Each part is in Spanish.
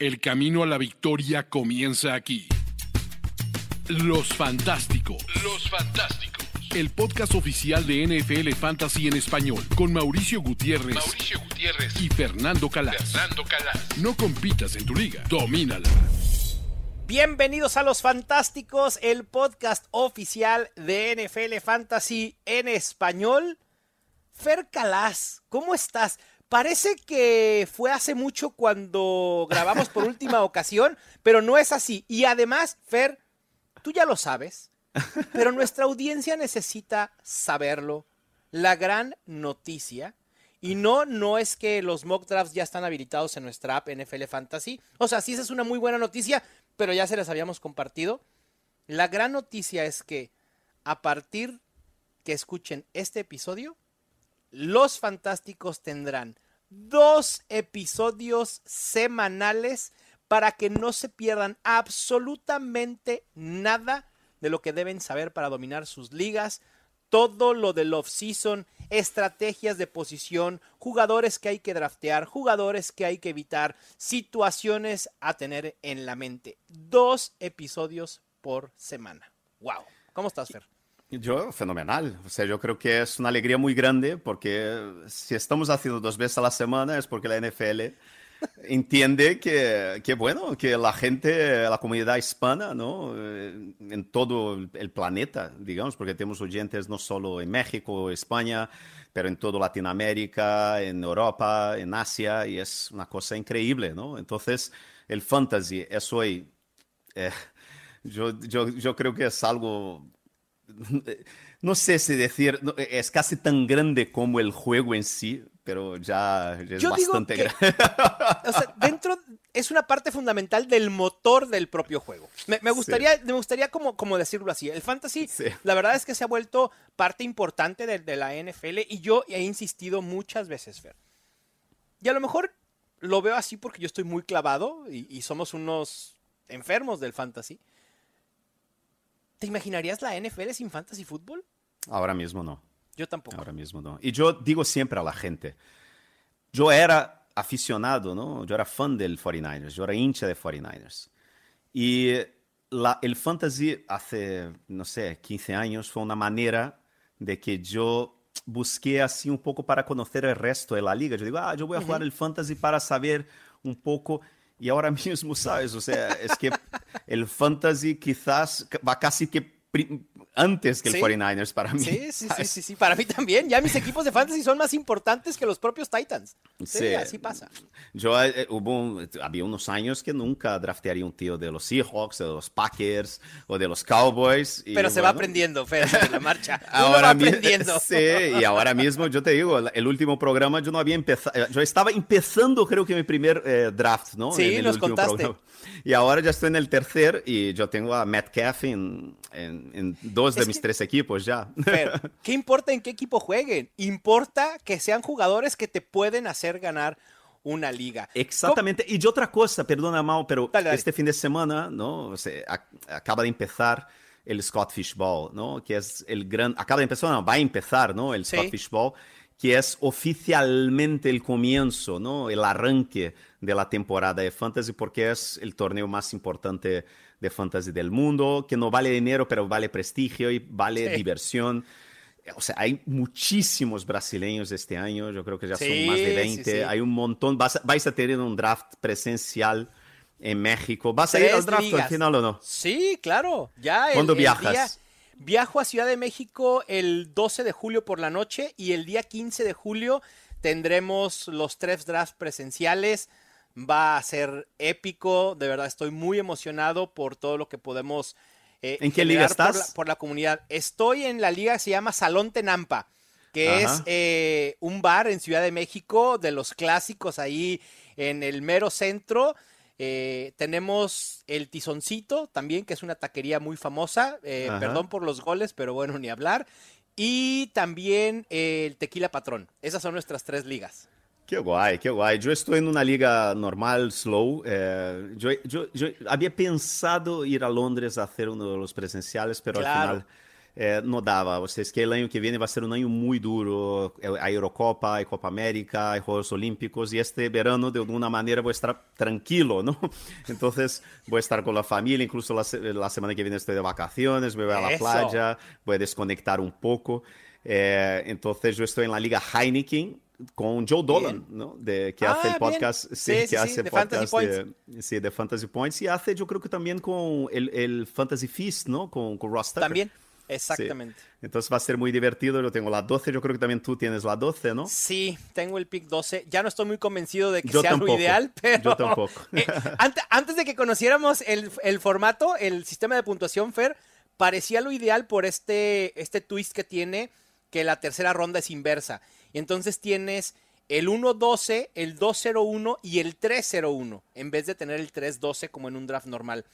El camino a la victoria comienza aquí. Los Fantásticos. Los Fantásticos. El podcast oficial de NFL Fantasy en español con Mauricio Gutiérrez, Mauricio Gutiérrez y Fernando Calas. Fernando Calas. No compitas en tu liga, domínala. Bienvenidos a Los Fantásticos, el podcast oficial de NFL Fantasy en español. Fer Calas, ¿cómo estás? Parece que fue hace mucho cuando grabamos por última ocasión, pero no es así. Y además, Fer, tú ya lo sabes, pero nuestra audiencia necesita saberlo. La gran noticia, y no, no es que los mock drafts ya están habilitados en nuestra app NFL Fantasy. O sea, sí, esa es una muy buena noticia, pero ya se las habíamos compartido. La gran noticia es que a partir que escuchen este episodio, los Fantásticos tendrán dos episodios semanales para que no se pierdan absolutamente nada de lo que deben saber para dominar sus ligas, todo lo del off-season, estrategias de posición, jugadores que hay que draftear, jugadores que hay que evitar, situaciones a tener en la mente. Dos episodios por semana. ¡Wow! ¿Cómo estás, Fer? Yo, fenomenal. O sea, yo creo que es una alegría muy grande porque si estamos haciendo dos veces a la semana es porque la NFL entiende que, que, bueno, que la gente, la comunidad hispana, ¿no? Eh, en todo el planeta, digamos, porque tenemos oyentes no solo en México, España, pero en toda Latinoamérica, en Europa, en Asia, y es una cosa increíble, ¿no? Entonces, el fantasy es hoy, eh, yo, yo, yo creo que es algo no sé si decir, es casi tan grande como el juego en sí, pero ya es Yo bastante digo que, o sea, dentro es una parte fundamental del motor del propio juego. Me, me gustaría, sí. me gustaría como, como decirlo así. El fantasy, sí. la verdad es que se ha vuelto parte importante de, de, la NFL y yo he insistido muchas veces, Fer. Y a lo mejor lo veo así porque yo estoy muy clavado y, y somos unos enfermos del fantasy. ¿Te imaginarías la NFL sin fantasy fútbol? Ahora mismo no. Yo tampoco. Ahora mismo no. Y yo digo siempre a la gente, yo era aficionado, ¿no? Yo era fan del 49ers, yo era hincha de 49ers. Y la, el fantasy hace, no sé, 15 años fue una manera de que yo busqué así un poco para conocer el resto de la liga. Yo digo, ah, yo voy a jugar uh -huh. el fantasy para saber un poco y ahora mismo, ¿sabes? O sea, es que el fantasy quizás va casi que antes que el sí. 49ers para mí. Sí, sí, sí, sí, sí, para mí también. Ya mis equipos de fantasy son más importantes que los propios Titans. Sí, sí. así pasa. Yo eh, hubo, había unos años que nunca draftearía un tío de los Seahawks, de los Packers o de los Cowboys. Y, Pero se bueno, va aprendiendo, Fer, en la marcha. Ahora va aprendiendo. Sí, y ahora mismo yo te digo, el último programa yo no había empezado, yo estaba empezando creo que mi primer eh, draft, ¿no? Sí, en nos contaste. Programa. Y ahora ya estoy en el tercer y yo tengo a Metcalf en, en, en dos de es mis que, tres equipos ya. Fer, ¿qué importa en qué equipo jueguen? Importa que sean jugadores que te pueden hacer ganar una liga. Exactamente. ¿Cómo? Y otra cosa, perdona, Mau, pero dale, dale. este fin de semana, ¿no? O sea, acaba de empezar el Scott Fish Ball, ¿no? Que es el gran... Acaba de empezar, no, va a empezar, ¿no? El Scott sí. Fish Ball, que es oficialmente el comienzo, ¿no? El arranque de la temporada de Fantasy, porque es el torneo más importante de Fantasy del mundo, que no vale dinero, pero vale prestigio y vale sí. diversión. O sea, hay muchísimos brasileños este año, yo creo que ya sí, son más de 20, sí, hay un montón, vais a, vais a, tener un draft presencial en México. ¿Vas a ir al draft ligas. al final o no? Sí, claro. Ya ¿Cuándo el, viajas? El día, viajo a Ciudad de México el 12 de julio por la noche y el día 15 de julio tendremos los tres drafts presenciales. Va a ser épico, de verdad estoy muy emocionado por todo lo que podemos eh, ¿En qué liga estás? Por la, por la, comunidad. Estoy en la liga que se llama Salón Tenampa, que Ajá. es eh, un bar en Ciudad de México, de los clásicos ahí en el mero centro. Eh, tenemos el Tizoncito también, que es una taquería muy famosa. Eh, perdón por los goles, pero bueno, ni hablar. Y también el Tequila Patrón. Esas son nuestras tres ligas. Qué guay, qué guay. Yo estoy en una liga normal, slow. Eh, yo, yo, yo, había pensado ir a Londres a hacer uno de los presenciales, pero claro. al final é, não dava. Vocês que o ano que vem vai ser um ano muito duro. A Eurocopa, a Copa América, os Jogos Olímpicos. E este verano, de alguma maneira, vou estar tranquilo, não? Então, vou estar com a família. Incluso a semana que vem estou de vacaciones, vou à playa, vou desconectar um pouco. Eh, entonces yo estoy en la liga Heineken con Joe Dolan, ¿no? De, que ah, hace el podcast, sí, sí, que hace de podcast Fantasy de, sí, de Fantasy Points y hace yo creo que también con el, el Fantasy Feast, ¿no? Con, con Ross Tucker. También. Exactamente. Sí. Entonces va a ser muy divertido. Yo tengo la 12, yo creo que también tú tienes la 12, ¿no? Sí, tengo el pick 12. Ya no estoy muy convencido de que yo sea tampoco. lo ideal, pero. Yo tampoco. eh, antes, antes, de que conociéramos el, el, formato, el sistema de puntuación, Fer, parecía lo ideal por este, este twist que tiene que la tercera ronda es inversa. Y entonces tienes el 1-12, el 2-0-1 y el 3-0-1, en vez de tener el 3-12 como en un draft normal.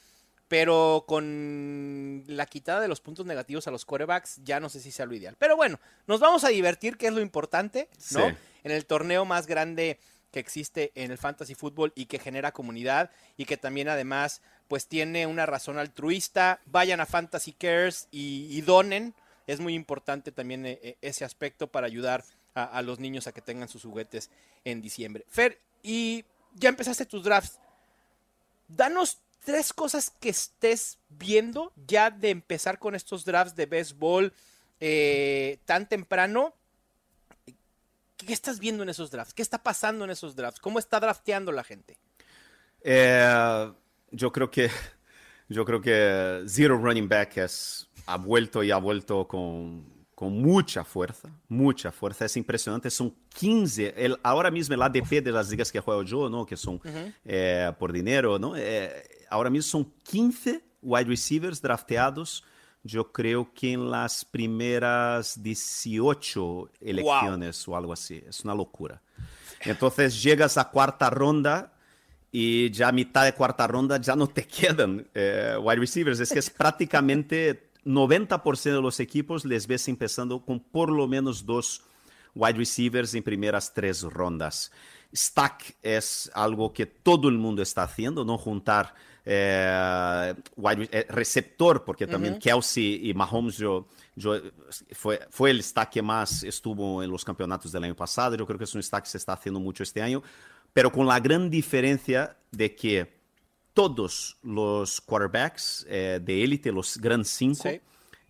Pero con la quitada de los puntos negativos a los quarterbacks, ya no sé si sea lo ideal. Pero bueno, nos vamos a divertir, que es lo importante, ¿no? Sí. En el torneo más grande que existe en el fantasy fútbol y que genera comunidad y que también además pues tiene una razón altruista. Vayan a Fantasy Cares y, y donen es muy importante también eh, eh, ese aspecto para ayudar a, los niños a que tengan sus juguetes en diciembre. Fer, y ya empezaste tus drafts. Danos tres cosas que estés viendo ya de empezar con estos drafts de béisbol eh, tan temprano. ¿Qué estás viendo en esos drafts? ¿Qué está pasando en esos drafts? ¿Cómo está drafteando la gente? Eh, yo creo que yo creo que zero running back es ha vuelto y ha vuelto con, con mucha fuerza, mucha fuerza. Es impresionante, son 15, el, ahora mismo el ADP de las ligas que juego yo, ¿no? que son uh -huh. eh, por dinero, ¿no? Eh, ahora mismo son 15 wide receivers drafteados, yo creo que en las primeras 18 elecciones wow. o algo así. Es una locura. Entonces llegas a cuarta ronda y ya a mitad de cuarta ronda ya no te quedan eh, wide receivers. Es que es prácticamente 90% de los equipos les ves empezando con por lo menos dos wide receivers en primeras tres rondas. Stack es algo que todo el mundo está haciendo, no juntar eh, wide, eh, receptor, porque también uh -huh. Kelsey y Mahomes yo, yo, fue, fue el stack que más estuvo en los campeonatos del año pasado. Yo creo que es un stack que se está haciendo mucho este año, pero con la gran diferencia de que todos los quarterbacks eh, de élite, los Gran Cinco, sí.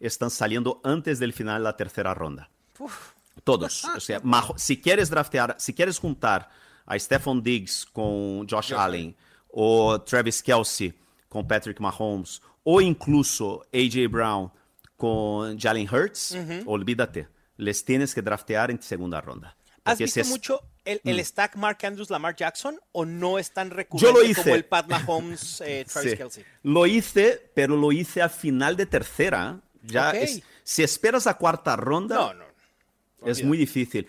están saliendo antes del final de la tercera ronda. Uf. Todos. O sea, si quieres draftear, si quieres juntar a Stephon Diggs con Josh Allen, o Travis Kelsey con Patrick Mahomes, o incluso AJ Brown con Jalen Hurts, uh -huh. olvídate. Les tienes que draftear en segunda ronda. ¿Has visto es... mucho el, el, mm. stack Mark Andrews Lamar Jackson o no es tan recurrente Yo lo hice. como el Pat Mahomes eh, Travis sí. Kelsey? Lo hice, pero lo hice a final de tercera. Ya okay. es, si esperas a cuarta ronda, no, no, no. es muy difícil.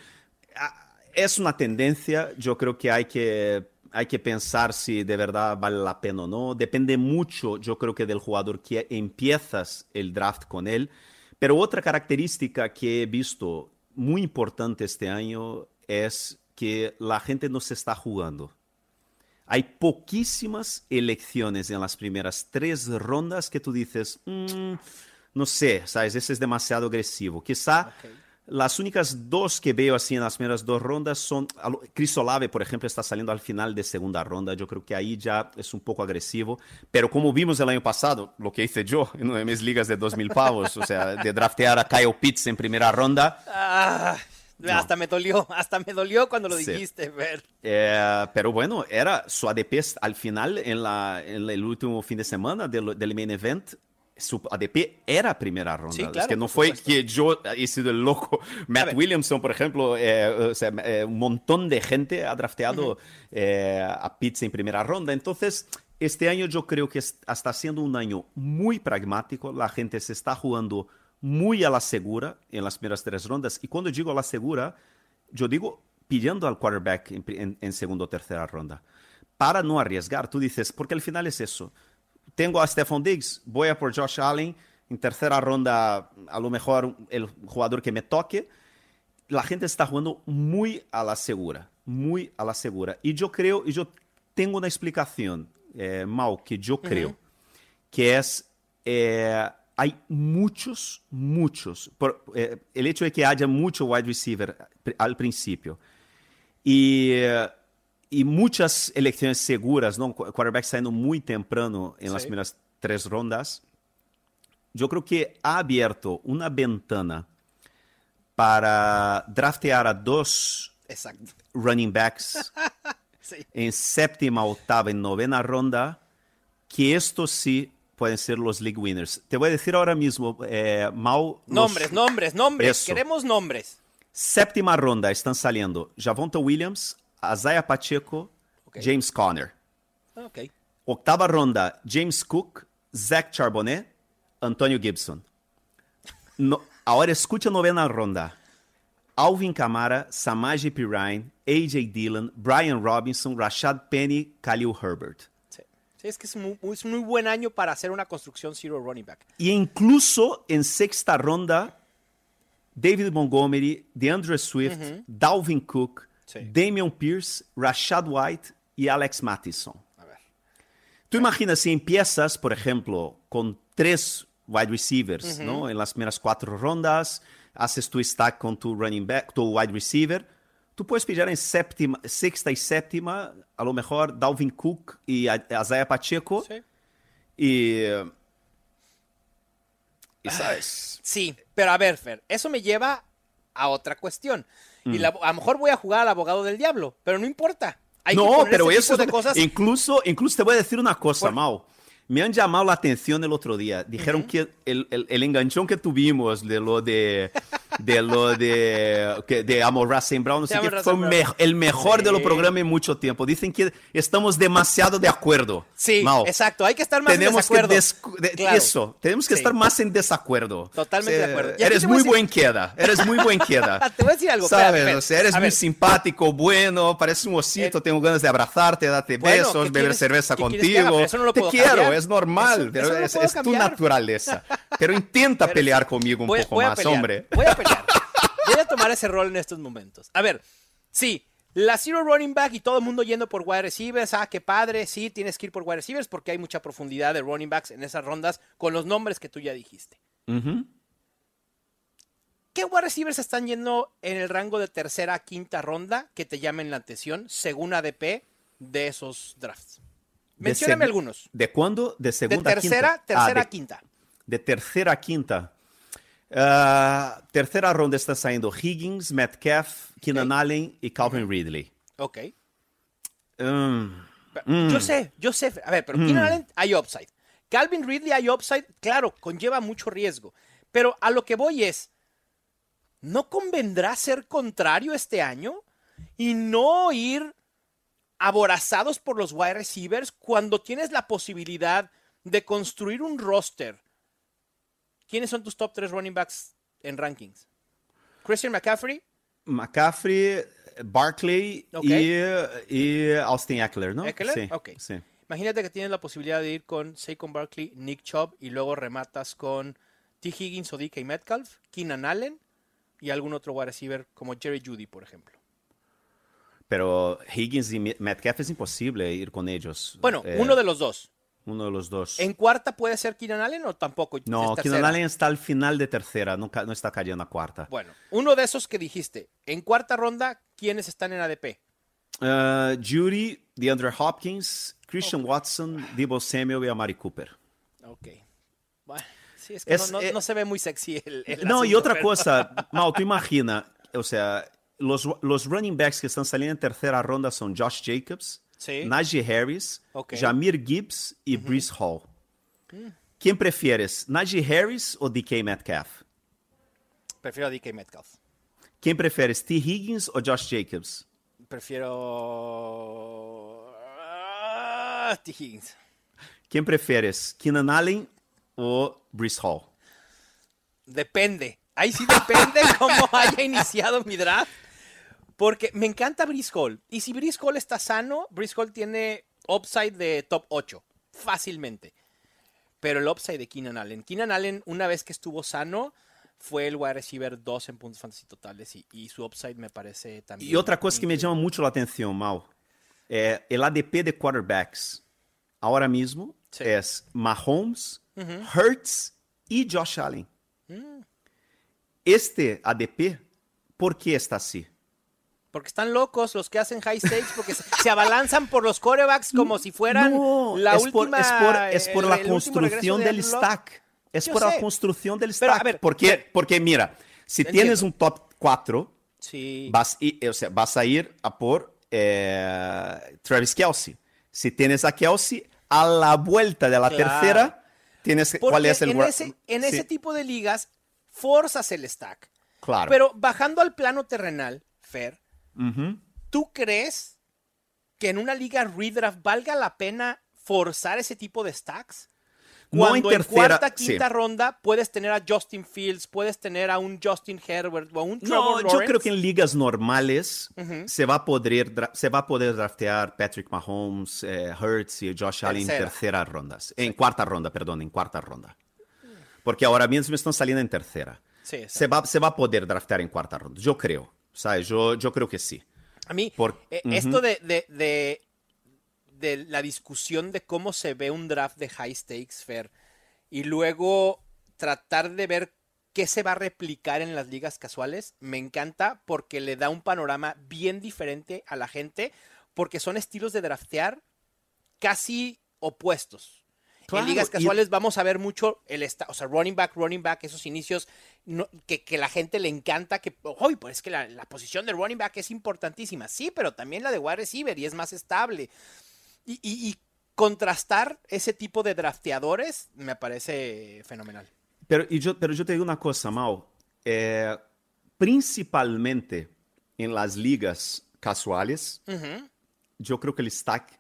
Ah, es una tendencia, yo creo que hay que hay que pensar si de verdad vale la pena o no. Depende mucho, yo creo que del jugador que empiezas el draft con él. Pero otra característica que he visto muy importante este año es que la gente no se está jugando. Hay poquísimas elecciones en las primeras tres rondas que tú dices, mmm, no sé, ¿sabes? Ese es demasiado agresivo. Quizá okay. Las únicas dos que veo así en las primeras dos rondas son, Chris Olave, por ejemplo, está saliendo al final de segunda ronda. Yo creo que ahí ya es un poco agresivo. Pero como vimos el año pasado, lo que hice yo en una de mis ligas de 2000 pavos, o sea, de draftear a Kyle Pitts en primera ronda. Ah. No. Hasta me dolió, hasta me dolió cuando lo sí. dijiste, Ver. Eh, pero bueno, era su ADP al final, en, la, en el último fin de semana del, del main event, su ADP era primera ronda. Sí, claro, es que no fue que yo he sido el loco. Matt Williamson, por ejemplo, eh, o sea, eh, un montón de gente ha drafteado uh -huh. eh, a Pitts en primera ronda. Entonces, este año yo creo que está siendo un año muy pragmático. La gente se está jugando muy a la segura en las primeras tres rondas. Y cuando digo a la segura, yo digo pidiendo al quarterback en, en, en segunda o tercera ronda. Para no arriesgar, tú dices, porque al final es eso. Tengo a Stephon Diggs, voy a por Josh Allen, en tercera ronda a lo mejor el jugador que me toque. La gente está jugando muy a la segura, muy a la segura. Y yo creo, y yo tengo una explicación, eh, Mau, que yo creo, uh -huh. que es... Eh, hay muchos, muchos. Por, eh, el hecho de que haya mucho wide receiver al principio y, eh, y muchas elecciones seguras, ¿no? Quarterback saliendo muy temprano en Sí. las primeras tres rondas, yo creo que ha abierto una ventana para draftear a dos Exacto. running backs Sí. en séptima, octava y novena ronda, que estos sí pueden ser los league winners. Te voy a decir ahora mismo, eh, Mau. los- Nombres, nombres, nombres. Eso. Queremos nombres. Séptima ronda están saliendo Javonta Williams, Isaiah Pacheco, Ok. James Conner. Ok. Octava ronda, James Cook, Zach Charbonnet, Antonio Gibson. No- ahora escucha novena ronda. Alvin Kamara, Samaje Pirine, AJ Dillon, Brian Robinson, Rashad Penny, Khalil Herbert. Sí. Sí, es que es muy, es muy buen año para hacer una construcción zero running back. Y incluso en sexta ronda, David Montgomery, DeAndre Swift, Dalvin Cook, Sí. Damian Pierce, Rashad White y Alex Mattison. A ver. Tú imaginas si empiezas, por ejemplo, con tres wide receivers, ¿no? En las primeras cuatro rondas, haces tu stack con tu running back, tu wide receiver. Tú puedes pillar en séptima, sexta y séptima, a lo mejor Dalvin Cook y Isaiah Pacheco. Sí. Y. y sabes. Sí, pero a ver, Fer, eso me lleva a otra cuestión. Mm. Y la- a lo mejor voy a jugar al abogado del diablo, pero no importa. Hay no, pero eso de cosas. Incluso, incluso te voy a decir una cosa, Mau. Me han llamado la atención el otro día. Dijeron que el, el- el enganchón que tuvimos de lo de de lo de que- de Amor St. Brown, no sé qué, fue me- el mejor de los programas en mucho tiempo. Dicen que estamos demasiado de acuerdo. Sí, Mau. exacto. Hay que estar más en Tenemos que desacuerdo. Claro. eso, tenemos que Sí. estar más en desacuerdo. Totalmente O sea, de acuerdo. Y aquí Eres muy decir- buen queda, eres muy buen queda. Te voy a decir algo, Sabes, o sea, eres A muy ver. simpático, bueno, pareces un osito, Eh, tengo ganas de abrazarte, darte Bueno, besos, ¿qué beber quieres- cerveza que contigo. Eso no lo Te quiero, es normal, Eso- pero eso no lo es, tu naturaleza. Pero intenta Pero- pelear conmigo un Voy- poco más, hombre. Voy a pelear. Voy a tomar ese rol en estos momentos. A ver, sí, la zero running back y todo el mundo yendo por wide receivers. Ah, qué padre. Sí, tienes que ir por wide receivers porque hay mucha profundidad de running backs en esas rondas con los nombres que tú ya dijiste. ¿Qué wide receivers están yendo en el rango de tercera a quinta ronda que te llamen la atención según ADP de esos drafts? De Mencióname algunos. ¿De cuándo? De De segunda a tercera, quinta. tercera Ah, a de, quinta. de tercera a quinta. Ah, tercera ronda está saliendo Higgins, Metcalf, Keenan Allen y Calvin Ridley. Ok. Mm, Yo sé, yo sé. A ver, pero Keenan Allen hay upside. Calvin Ridley hay upside, claro, conlleva mucho riesgo. Pero a lo que voy es, ¿no convendrá ser contrario este año y no ir aborazados por los wide receivers cuando tienes la posibilidad de construir un roster? ¿Quiénes son tus top 3 running backs en rankings? Christian McCaffrey, McCaffrey, Barkley y, y Austin Eckler, ¿no? Eckler, Sí, ok. sí. Imagínate que tienes la posibilidad de ir con Saquon Barkley, Nick Chubb y luego rematas con T. Higgins o DK Metcalf, Keenan Allen y algún otro wide receiver como Jerry Judy, por ejemplo. Pero Higgins y Metcalf es imposible ir con ellos. Bueno, Eh, uno de los dos. Uno de los dos. ¿En cuarta puede ser Keenan Allen o tampoco? No? Keenan Allen está al final de tercera, no, no está cayendo a cuarta. Bueno, uno de esos que dijiste. En cuarta ronda, ¿quiénes están en ADP? Eh, Judy, DeAndre Hopkins, Christian Watson, Debo Samuel y Amari Cooper. Ok. Bueno, sí, es que Es, no, no- eh, no se ve muy sexy el, el No, y asunto, otra pero- cosa, Mau, tú imagina, o sea, los, los running backs que están saliendo en tercera ronda son Josh Jacobs, Sí. Najee Harris, Ok. Jamir Gibbs y Brees Hall. ¿Quién prefieres, Najee Harris o DK Metcalf? Prefiero a DK Metcalf. ¿Quién prefieres, T. Higgins o Josh Jacobs? Prefiero... Ah, T. Higgins. ¿Quién prefieres, Keenan Allen o Brees Hall? Depende. Ahí sí depende cómo haya iniciado mi draft. Porque me encanta Brice Hall. Y si Brice Hall está sano, Brice Hall tiene upside de top 8. Fácilmente. Pero el upside de Keenan Allen. Keenan Allen, una vez que estuvo sano, fue el wide receiver 2 en puntos fantasy totales. Y, y su upside me parece también. Y otra cosa que me llama mucho la atención, Mau, eh, el ADP de quarterbacks ahora mismo Sí. es Mahomes, Hurts y Josh Allen. Este ADP, ¿por qué está así? Porque están locos los que hacen high stakes, porque se, abalanzan por los corebacks como si fueran No, la es última. por, es por, es por el- la el construcción de del stack. Es Yo por la sé. construcción del Pero, a stack. ver, porque, ver. porque mira, si Entiendo. tienes un top 4, Sí. vas, y- o sea, vas a ir a por eh, Travis Kelsey. Si tienes a Kelsey, a la vuelta de la Claro. tercera, tienes que- Porque cuál es el en, ese, en Sí, ese tipo de ligas, forzas el stack. Claro. Pero bajando al plano terrenal, Fer, ¿tú crees que en una liga redraft valga la pena forzar ese tipo de stacks? No Cuando en en, cuarta, sí. quinta ronda puedes tener a Justin Fields, puedes tener a un Justin Herbert o a un Trevor No, yo creo que en ligas normales se, va a poder, se va a poder draftear Patrick Mahomes, eh, Hurts y Josh Allen en Tercera. terceras rondas. En cuarta ronda, perdón, en cuarta ronda. Porque ahora mismo están saliendo en tercera. Sí. Se va, se va a poder draftear en cuarta ronda. Yo creo. ¿Sabes? Yo, yo creo que sí. A mí, Por- eh, esto de, de, de, de la discusión de cómo se ve un draft de high stakes, Fair, y luego tratar de ver qué se va a replicar en las ligas casuales, me encanta porque le da un panorama bien diferente a la gente, porque son estilos de draftear casi opuestos. Claro, en ligas y- casuales vamos a ver mucho el o sea, running back, running back, esos inicios no- que, que la gente le encanta, que, hoy pues es que la, la posición de running back es importantísima, sí, pero también la de wide receiver y es más estable. Y, y- y contrastar ese tipo de drafteadores me parece fenomenal. Pero, y yo, pero yo te digo una cosa, Mau. Eh, principalmente en las ligas casuales, yo creo que el stack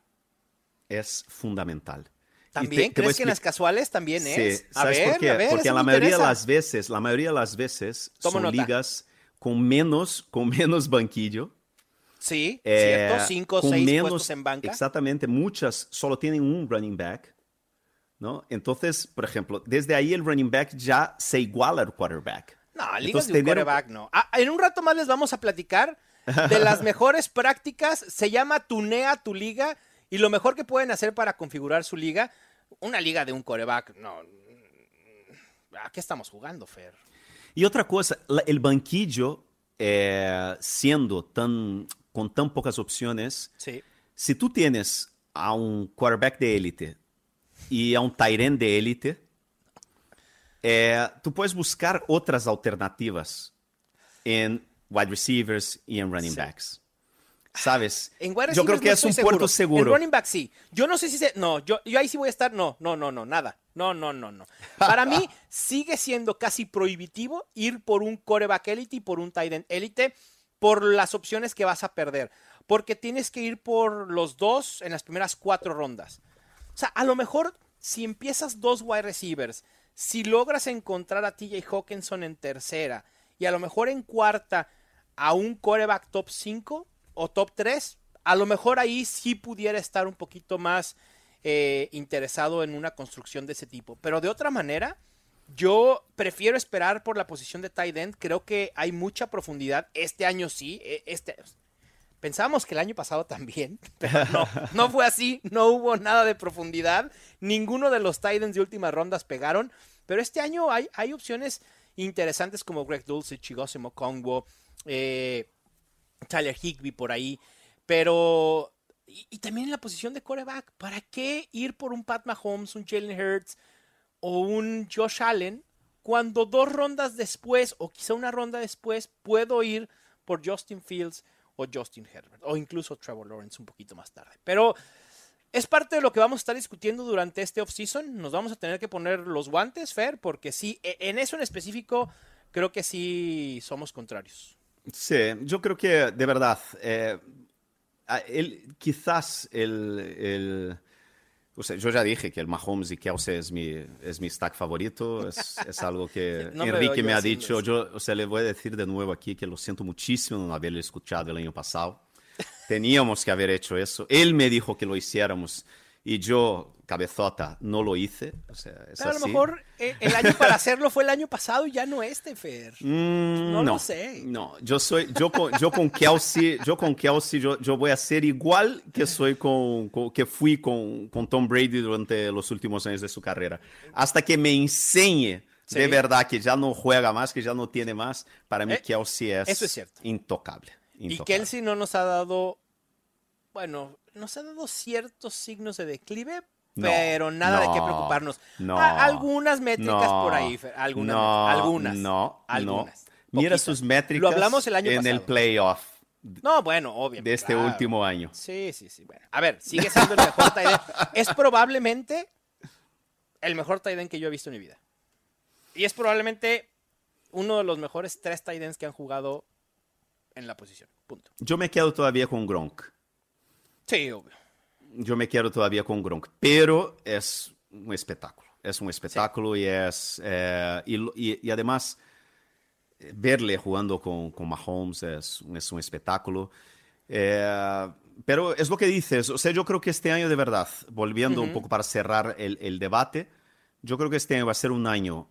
es fundamental. ¿También? te- te ¿Crees que en las casuales también Sí, es? A ¿sabes ver, por qué? a ver, Porque la mayoría de interesa. las veces, la mayoría de las veces Tomo son nota. ligas con menos, con menos banquillo. Sí, eh, cierto, cinco o seis menos- puestos en banca. Exactamente, muchas solo tienen un running back. ¿no? Entonces, por ejemplo, desde ahí el running back ya se iguala al quarterback. No, ligas Entonces, de un quarterback no. Ah, en un rato más les vamos a platicar de las mejores prácticas. Se llama Tunea tu liga y lo mejor que pueden hacer para configurar su liga. Una liga de un quarterback, no. ¿A qué estamos jugando, Fer? Y otra cosa, la- el banquillo, eh, siendo tan, con tan pocas opciones, Sí. si tú tienes a un quarterback de élite y a un tight end de élite, eh, tú puedes buscar otras alternativas en wide receivers y en running Sí. backs. ¿Sabes? En wide Yo creo que no es un puerto En seguro. running back sí. Yo no sé si se. No, yo, yo ahí sí voy a estar. No, no, no, no, nada. No, no, no, no. Para mí sigue siendo casi prohibitivo ir por un coreback élite y por un tight end élite por las opciones que vas a perder. Porque tienes que ir por los dos en las primeras cuatro rondas. O sea, a lo mejor si empiezas dos wide receivers, si logras encontrar a TJ Hawkinson en tercera y a lo mejor en cuarta a un coreback top 5 o top 3, a lo mejor ahí sí pudiera estar un poquito más eh, interesado en una construcción de ese tipo. Pero de otra manera, yo prefiero esperar por la posición de tight end. Creo que hay mucha profundidad. Este año sí. eh, Este, Pensábamos que el año pasado también, pero no, no fue así, no hubo nada de profundidad, ninguno de los Titans de últimas rondas pegaron, pero este año hay, hay opciones interesantes como Greg Dulcich, Chigosimo Kongwo, eh, Tyler Higby por ahí, pero... Y, y también en la posición de coreback, ¿para qué ir por un Pat Mahomes, un Jalen Hurts o un Josh Allen cuando dos rondas después o quizá una ronda después puedo ir por Justin Fields o Justin Herbert o incluso Trevor Lawrence un poquito más tarde. Pero es parte de lo que vamos a estar discutiendo durante este offseason. Nos vamos a tener que poner los guantes, Fer, porque sí, e- en eso en específico creo que sí somos contrarios. Sí, yo creo que de verdad, eh, el- quizás el, el- o sea, yo ya dije que el Mahomes y Kelsey es mi, es mi stack favorito, es, es algo que No Enrique me ha dicho, yo, o sea, le voy a decir de nuevo aquí que lo siento muchísimo no haberle escuchado el año pasado. Teníamos que haber hecho eso. Él me dijo que lo hiciéramos y yo, cabezota, no lo hice. O sea, es Pero a lo así. mejor eh, el año para hacerlo fue el año pasado y ya no este, Fer. Mm, No lo sé. No, yo soy, yo con, yo con Kelsey, yo con Kelsey, yo, yo voy a ser igual que soy con, con- que fui con, con Tom Brady durante los últimos años de su carrera. Hasta que me enseñe Sí. de verdad que ya no juega más, que ya no tiene más, para mí Eh, Kelsey es, eso es cierto. intocable. Y intocable. Kelsey no nos ha dado, bueno, nos ha dado ciertos signos de declive, No, pero nada de qué no, preocuparnos. no, algunas métricas por ahí, Fer, algunas, no, algunas, no, algunas. Mira sus métricas Lo hablamos el año en pasado. el playoff No, bueno, obviamente. de este claro. último año. Sí, sí, sí. Bueno, a ver, sigue siendo el mejor tight end. Es probablemente el mejor tight end que yo he visto en mi vida. Y es probablemente uno de los mejores tres tight ends que han jugado en la posición. Punto. Yo me quedo todavía con Gronk. Sí, obvio. Yo me quedo todavía con Gronk, pero es un espectáculo. Es un espectáculo y es. eh, y, y- y además, eh, verle jugando con, con Mahomes es, es un espectáculo. Eh, pero es lo que dices. O sea, yo creo que este año, de verdad, volviendo un poco para cerrar el, el debate, yo creo que este año va a ser un año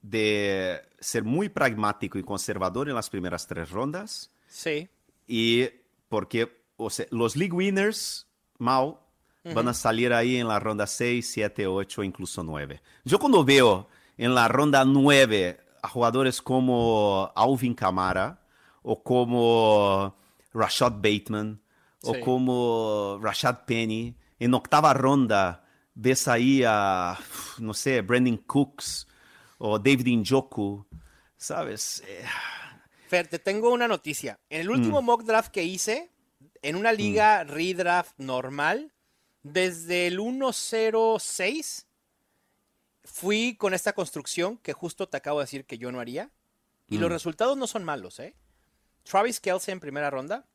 de ser muy pragmático y conservador en las primeras tres rondas. Sí. Y porque o sea, los league winners, Mau, van a salir ahí en la ronda 6, 7, 8, incluso 9. Yo cuando veo en la ronda 9 a jugadores como Alvin Kamara o como Rashad Bateman o Sí. como Rashad Penny, en octava ronda ves ahí a, no sé, Brandon Cooks o David Njoku, ¿sabes? Eh, Fer, te tengo una noticia. En el último Mm. mock draft que hice, en una liga redraft normal, desde el 106, fui con esta construcción que justo te acabo de decir que yo no haría. Y Mm. los resultados no son malos, ¿eh? Travis Kelsey en primera ronda,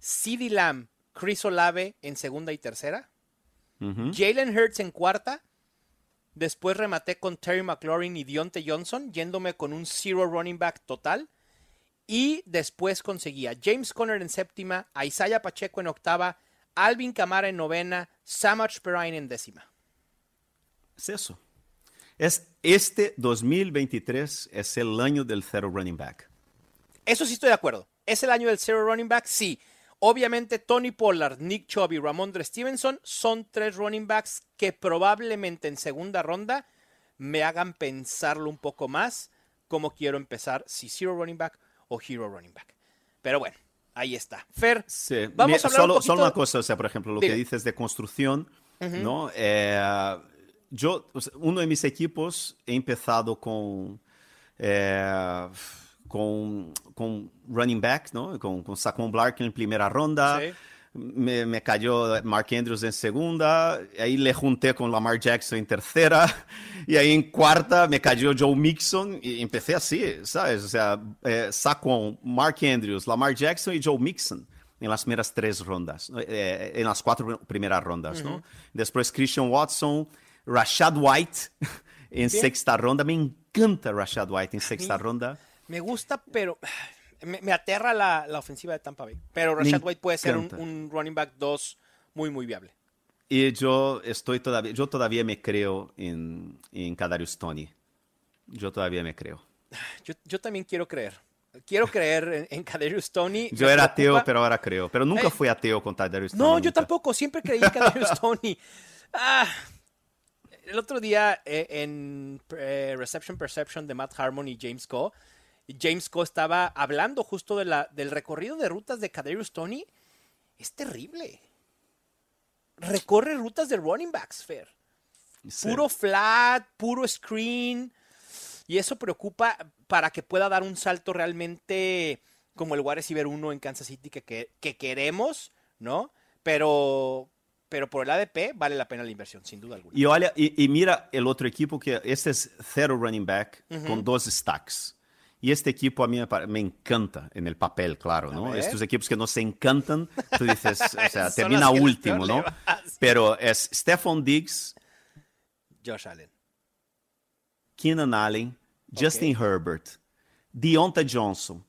CeeDee Lamb, Chris Olave en segunda y tercera. Jalen Hurts en cuarta. Después rematé con Terry McLaurin y Dionte Johnson, yéndome con un zero running back total. Y después conseguía James Conner en séptima, a Isaiah Pacheco en octava, Alvin Kamara en novena, Samach Perrine en décima. Es eso. Es este 2023 es el año del cero running back. Eso sí estoy de acuerdo. ¿Es el año del zero running back? Sí. Obviamente Tony Pollard, Nick Chubb y Ramondre Stevenson son tres running backs que probablemente en segunda ronda me hagan pensarlo un poco más cómo quiero empezar, si zero running back o hero running back. Pero bueno, ahí está. Fer, Sí. vamos a hablar solo, un poquito... solo una cosa, o sea, por ejemplo, lo Dime. que dices de construcción, ¿no? Eh, yo, uno de mis equipos he empezado con, eh, con, con running back, ¿no? Con, con Saquon en primera ronda. Sí. Me, me cayó Mark Andrews en segunda, ahí le junté con Lamar Jackson en tercera, y ahí en cuarta me cayó Joe Mixon, y empecé así, ¿sabes? O sea, eh, Saquon, Mark Andrews, Lamar Jackson y Joe Mixon en las primeras tres rondas, eh, en las cuatro primeras rondas, ¿no? Después Christian Watson, Rashad White en sexta ronda, me encanta Rashad White en sexta ronda. Me gusta, pero me, me aterra la, la ofensiva de Tampa Bay. Pero Rashad White puede ser un, un running back 2 muy, muy viable. Y yo estoy todavía, yo todavía me creo en, en Kadarius Tony. Yo todavía me creo. Yo, yo también quiero creer. Quiero creer en, en Kadarius Tony. Yo era ateo, pero ahora creo. Pero nunca Eh, fui ateo con Kadarius Tony. No, yo nunca. tampoco. Siempre creí en Kadarius Tony. Ah, el otro día eh, en eh, Reception Perception de Matt Harmon y James Coe, James Coe estaba hablando justo de la, del recorrido de rutas de Kadarius Tony. Es terrible. Recorre rutas de running backs, Fer. Sí. Puro flat, puro screen. Y eso preocupa para que pueda dar un salto realmente como el wide receiver 1 en Kansas City que, que, que queremos, ¿no? Pero, pero por el ADP vale la pena la inversión, sin duda alguna. Y, olha, y, y mira el otro equipo que este es cero running back con dos stacks. Y este equipo a mí me, encanta en el papel, claro, ¿no? Estos equipos que no se encantan, tú dices, o sea, termina último, ¿no? Pero es Stephon Diggs, Josh Allen. Keenan Allen, Justin Herbert, Deonta Johnson.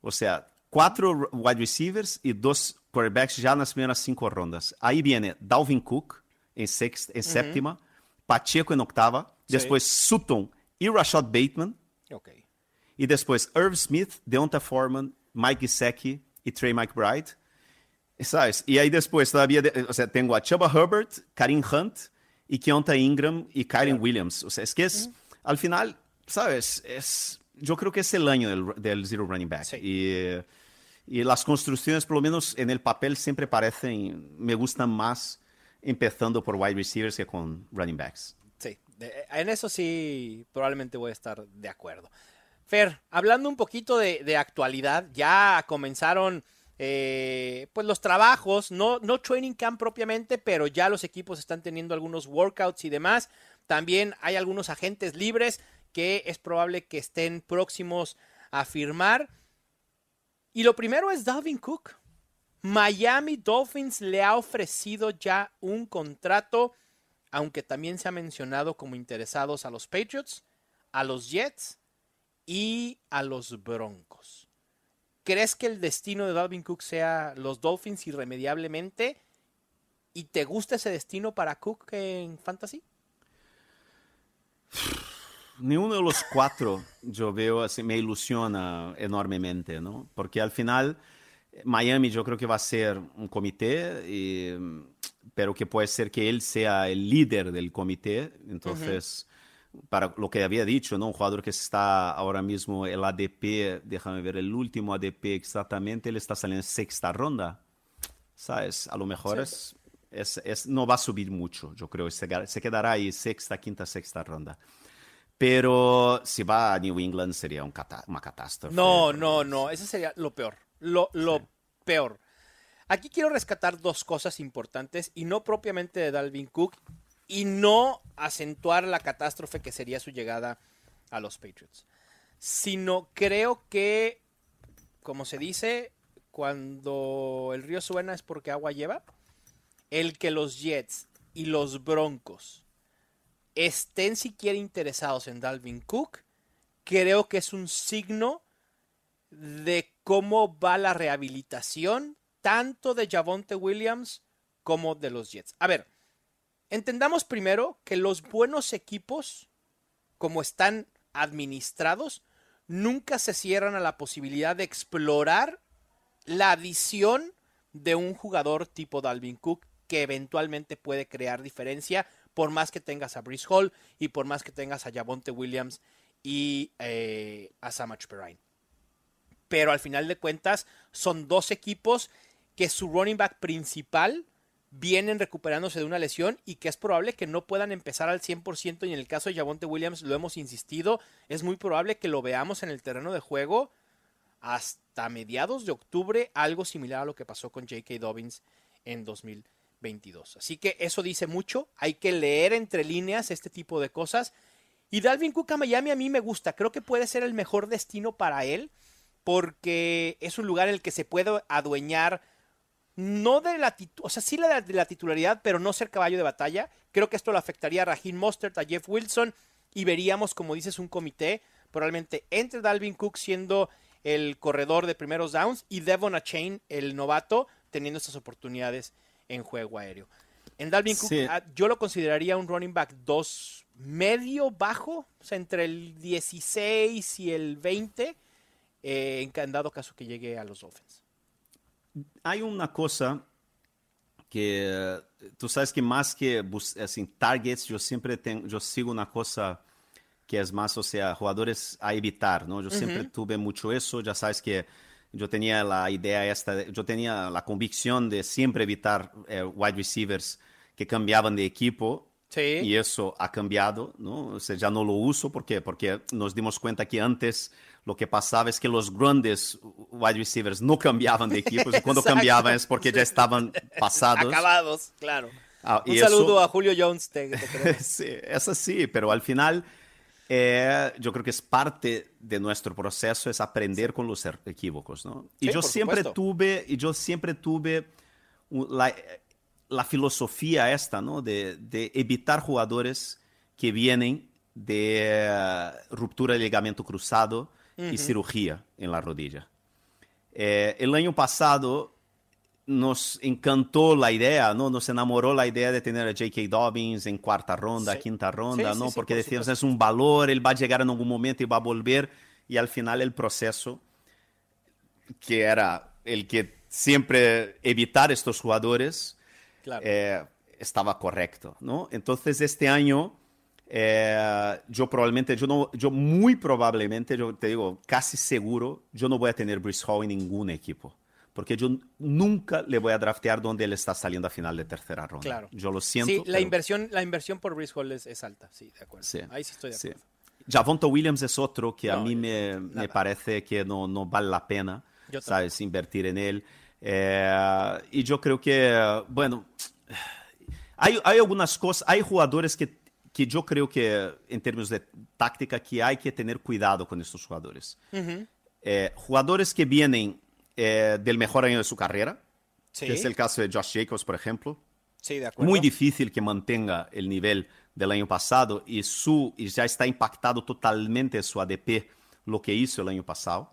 O sea, cuatro wide receivers y dos quarterbacks ya en las primeras cinco rondas. Ahí viene Dalvin Cook en, sexta, en séptima, Pacheco en octava, Sí. después Sutton y Rashad Bateman, Ok. Y después Irv Smith, Deonta Foreman, Mike Gesicki y Trey McBride. ¿Sabes? Y ahí después todavía, de- o sea, tengo a Chuba Herbert, Karim Hunt y Keonta Ingram y Kyren Williams. O sea, es que es, al final, sabes, es, yo creo que es el año del, del zero running back. Y, y, las construcciones, por lo menos en el papel, siempre parecen, me gustan más empezando por wide receivers que con running backs. Sí, en eso sí probablemente voy a estar de acuerdo. Fer, hablando un poquito de, actualidad, ya comenzaron eh, pues los trabajos, no, no training camp propiamente, pero ya los equipos están teniendo algunos workouts y demás. También hay algunos agentes libres que es probable que estén próximos a firmar. Y lo primero es Dalvin Cook. Miami Dolphins le ha ofrecido ya un contrato, aunque también se ha mencionado como interesados a los Patriots, a los Jets y a los Broncos. ¿Crees que el destino de Dalvin Cook sea los Dolphins irremediablemente? ¿Y te gusta ese destino para Cook en Fantasy? Ninguno de los cuatro yo veo así, me ilusiona enormemente, ¿no? Porque al final Miami yo creo que va a ser un comité, y, pero que puede ser que él sea el líder del comité. Entonces, para lo que había dicho, ¿no? Un jugador que está ahora mismo el ADP, déjame ver el último ADP exactamente, él está saliendo en sexta ronda. ¿Sabes? A lo mejor es, es, no va a subir mucho, yo creo. Se, se quedará ahí sexta, quinta, sexta ronda. Pero si va a New England sería un una catástrofe. No, no, no. Eso sería lo peor. Lo, lo peor. Aquí quiero rescatar dos cosas importantes y no propiamente de Dalvin Cook y no acentuar la catástrofe que sería su llegada a los Patriots. Sino creo que, como se dice, cuando el río suena es porque agua lleva. El que los Jets y los Broncos estén siquiera interesados en Dalvin Cook, creo que es un signo de cómo va la rehabilitación tanto de Javonte Williams como de los Jets. A ver, Entendamos primero que los buenos equipos, como están administrados, nunca se cierran a la posibilidad de explorar la adición de un jugador tipo Dalvin Cook que eventualmente puede crear diferencia por más que tengas a Brice Hall y por más que tengas a Javonte Williams y eh, a Samach Perrine. Pero al final de cuentas son dos equipos que su running back principal vienen recuperándose de una lesión y que es probable que no puedan empezar al 100% y en el caso de Javonte Williams lo hemos insistido, es muy probable que lo veamos en el terreno de juego hasta mediados de octubre, algo similar a lo que pasó con J.K. Dobbins en 2022. Así que eso dice mucho, hay que leer entre líneas este tipo de cosas. Y Dalvin Cook a Miami a mí me gusta, creo que puede ser el mejor destino para él porque es un lugar en el que se puede adueñar no de la, o sea, sí la de la titularidad, pero no ser caballo de batalla. Creo que esto lo afectaría a Raheem Mostert, a Jeff Wilson, y veríamos, como dices, un comité, probablemente entre Dalvin Cook siendo el corredor de primeros downs y Devon Chain, el novato, teniendo estas oportunidades en juego aéreo. En Dalvin Cook, ah, yo lo consideraría un running back 2 medio bajo, o sea, entre el 16 y el 20, eh, en dado caso que llegue a los Dolphins hay una cosa que tú sabes que más que assim, targets, yo siempre tengo, yo sigo una cosa que es más, o sea, jugadores a evitar, ¿no? Yo siempre tuve mucho eso, ya sabes que yo tenía la idea esta, yo tenía la convicción de siempre evitar eh, wide receivers que cambiaban de equipo. Sí. Y eso ha cambiado, ¿no? O sea, ya no lo uso, ¿por qué? Porque nos dimos cuenta que antes lo que pasaba es que los grandes wide receivers no cambiaban de equipos y cuando cambiaban es porque ya estaban pasados. Acabados, claro. Ah, Un saludo a Julio Jones. sí, es así, pero al final eh, yo creo que es parte de nuestro proceso es aprender con los er-, equívocos, ¿no? Y yo siempre tuve, y yo siempre tuve la, la filosofía esta, ¿no? De, de evitar jugadores que vienen de uh, ruptura de ligamento cruzado, y cirugía en la rodilla. Eh, el año pasado nos encantó la idea, ¿no? Nos enamoró la idea de tener a J.K. Dobbins en cuarta ronda, quinta ronda, ¿no? Porque decíamos, es un valor, él va a llegar en algún momento y va a volver. Y al final el proceso, que era el que siempre evitar estos jugadores, eh, estaba correcto, ¿no? Entonces este año Eh, yo probablemente, yo, no, yo muy probablemente, yo te digo, casi seguro, yo no voy a tener Brice Hall en ningún equipo. Porque yo nunca le voy a draftear donde él está saliendo a final de tercera ronda. Claro. Yo lo siento. Sí, la, pero- inversión, la inversión por Brice Hall es, es alta, sí, de acuerdo. Sí, Ahí sí estoy de sí. acuerdo. Javonta Williams es otro que a No, mí yo- me, me parece que no, no vale la pena, Yo ¿sabes? Invertir en él. Eh, y yo creo que, bueno, hay, hay algunas cosas, hay jugadores que, que yo creo que en términos de táctica que hay que tener cuidado con estos jugadores. Eh, jugadores que vienen eh, del mejor año de su carrera, Sí, que es el caso de Josh Jacobs, por ejemplo. sí, de acuerdo. Muy difícil que mantenga el nivel del año pasado y, su, y ya está impactado totalmente su ADP, lo que hizo el año pasado.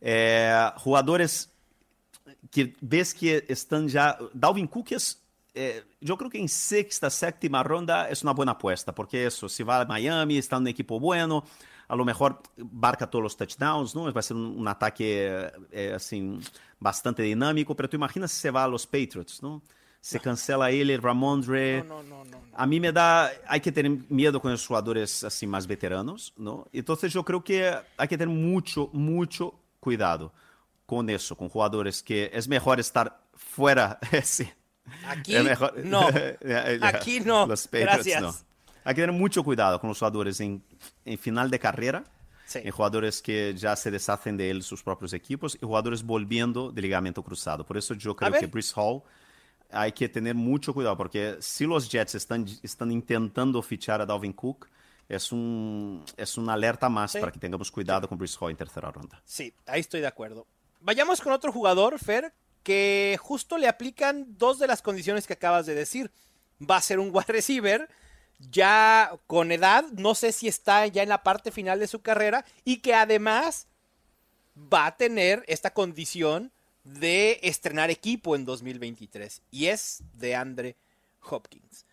Eh, jugadores que ves que están ya... Dalvin Cook es... eh, yo creo que en sexta, séptima ronda es una buena apuesta, porque eso, si va a Miami, está en un equipo bueno, a lo mejor barca todos los touchdowns, ¿no? Va a ser un, un ataque eh, así, bastante dinámico, pero tú imaginas si se va a los Patriots, ¿no? Se cancela él, Ramondre. No, no, no, no. A mí me da, hay que tener miedo con los jugadores así más veteranos, ¿no? Entonces yo creo que hay que tener mucho, mucho cuidado con eso, con jugadores que es mejor estar fuera, sí. Aquí mejor- no. Aquí no. Los Patriots Gracias. no. Hay que tener mucho cuidado con los jugadores en, en final de carrera, Sí. en jugadores que ya se deshacen de él sus propios equipos y jugadores volviendo de ligamento cruzado. Por eso yo creo que Brice Hall hay que tener mucho cuidado, porque si los Jets están, están intentando fichar a Dalvin Cook, es un, es una alerta más Sí. para que tengamos cuidado con Brice Hall en tercera ronda. Sí, ahí estoy de acuerdo. Vayamos con otro jugador, Fer, que justo le aplican dos de las condiciones que acabas de decir. Va a ser un wide receiver, ya con edad, no sé si está ya en la parte final de su carrera, y que además va a tener esta condición de estrenar equipo en 2023, y es de Andre Hopkins.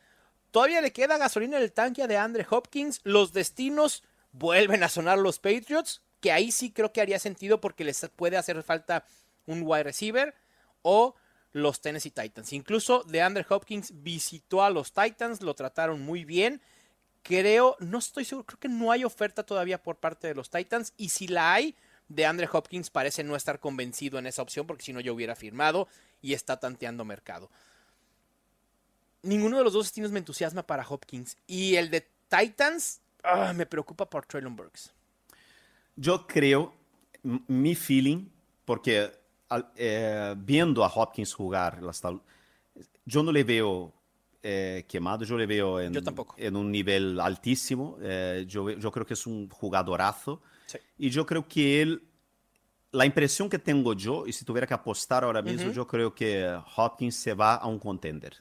Todavía le queda gasolina en el tanque de Andre Hopkins. Los destinos vuelven a sonar los Patriots, que ahí sí creo que haría sentido porque les puede hacer falta un wide receiver, o los Tennessee Titans. Incluso de Andre Hopkins visitó a los Titans, lo trataron muy bien. Creo, no estoy seguro, creo que no hay oferta todavía por parte de los Titans, y si la hay, de Andre Hopkins parece no estar convencido en esa opción, porque si no yo hubiera firmado y está tanteando mercado ninguno de los dos destinos me entusiasma para Hopkins. Y el de Titans ah, me preocupa por Traylon Burks. Yo creo, mi feeling, porque eh, viendo a Hopkins jugar, hasta- yo no le veo eh, quemado, yo le veo en, Yo tampoco. en un nivel altísimo. eh, yo, yo creo que es un jugadorazo. Sí. Y yo creo que él, la impresión que tengo yo, y si tuviera que apostar ahora mismo, yo creo que Hopkins se va a un contender.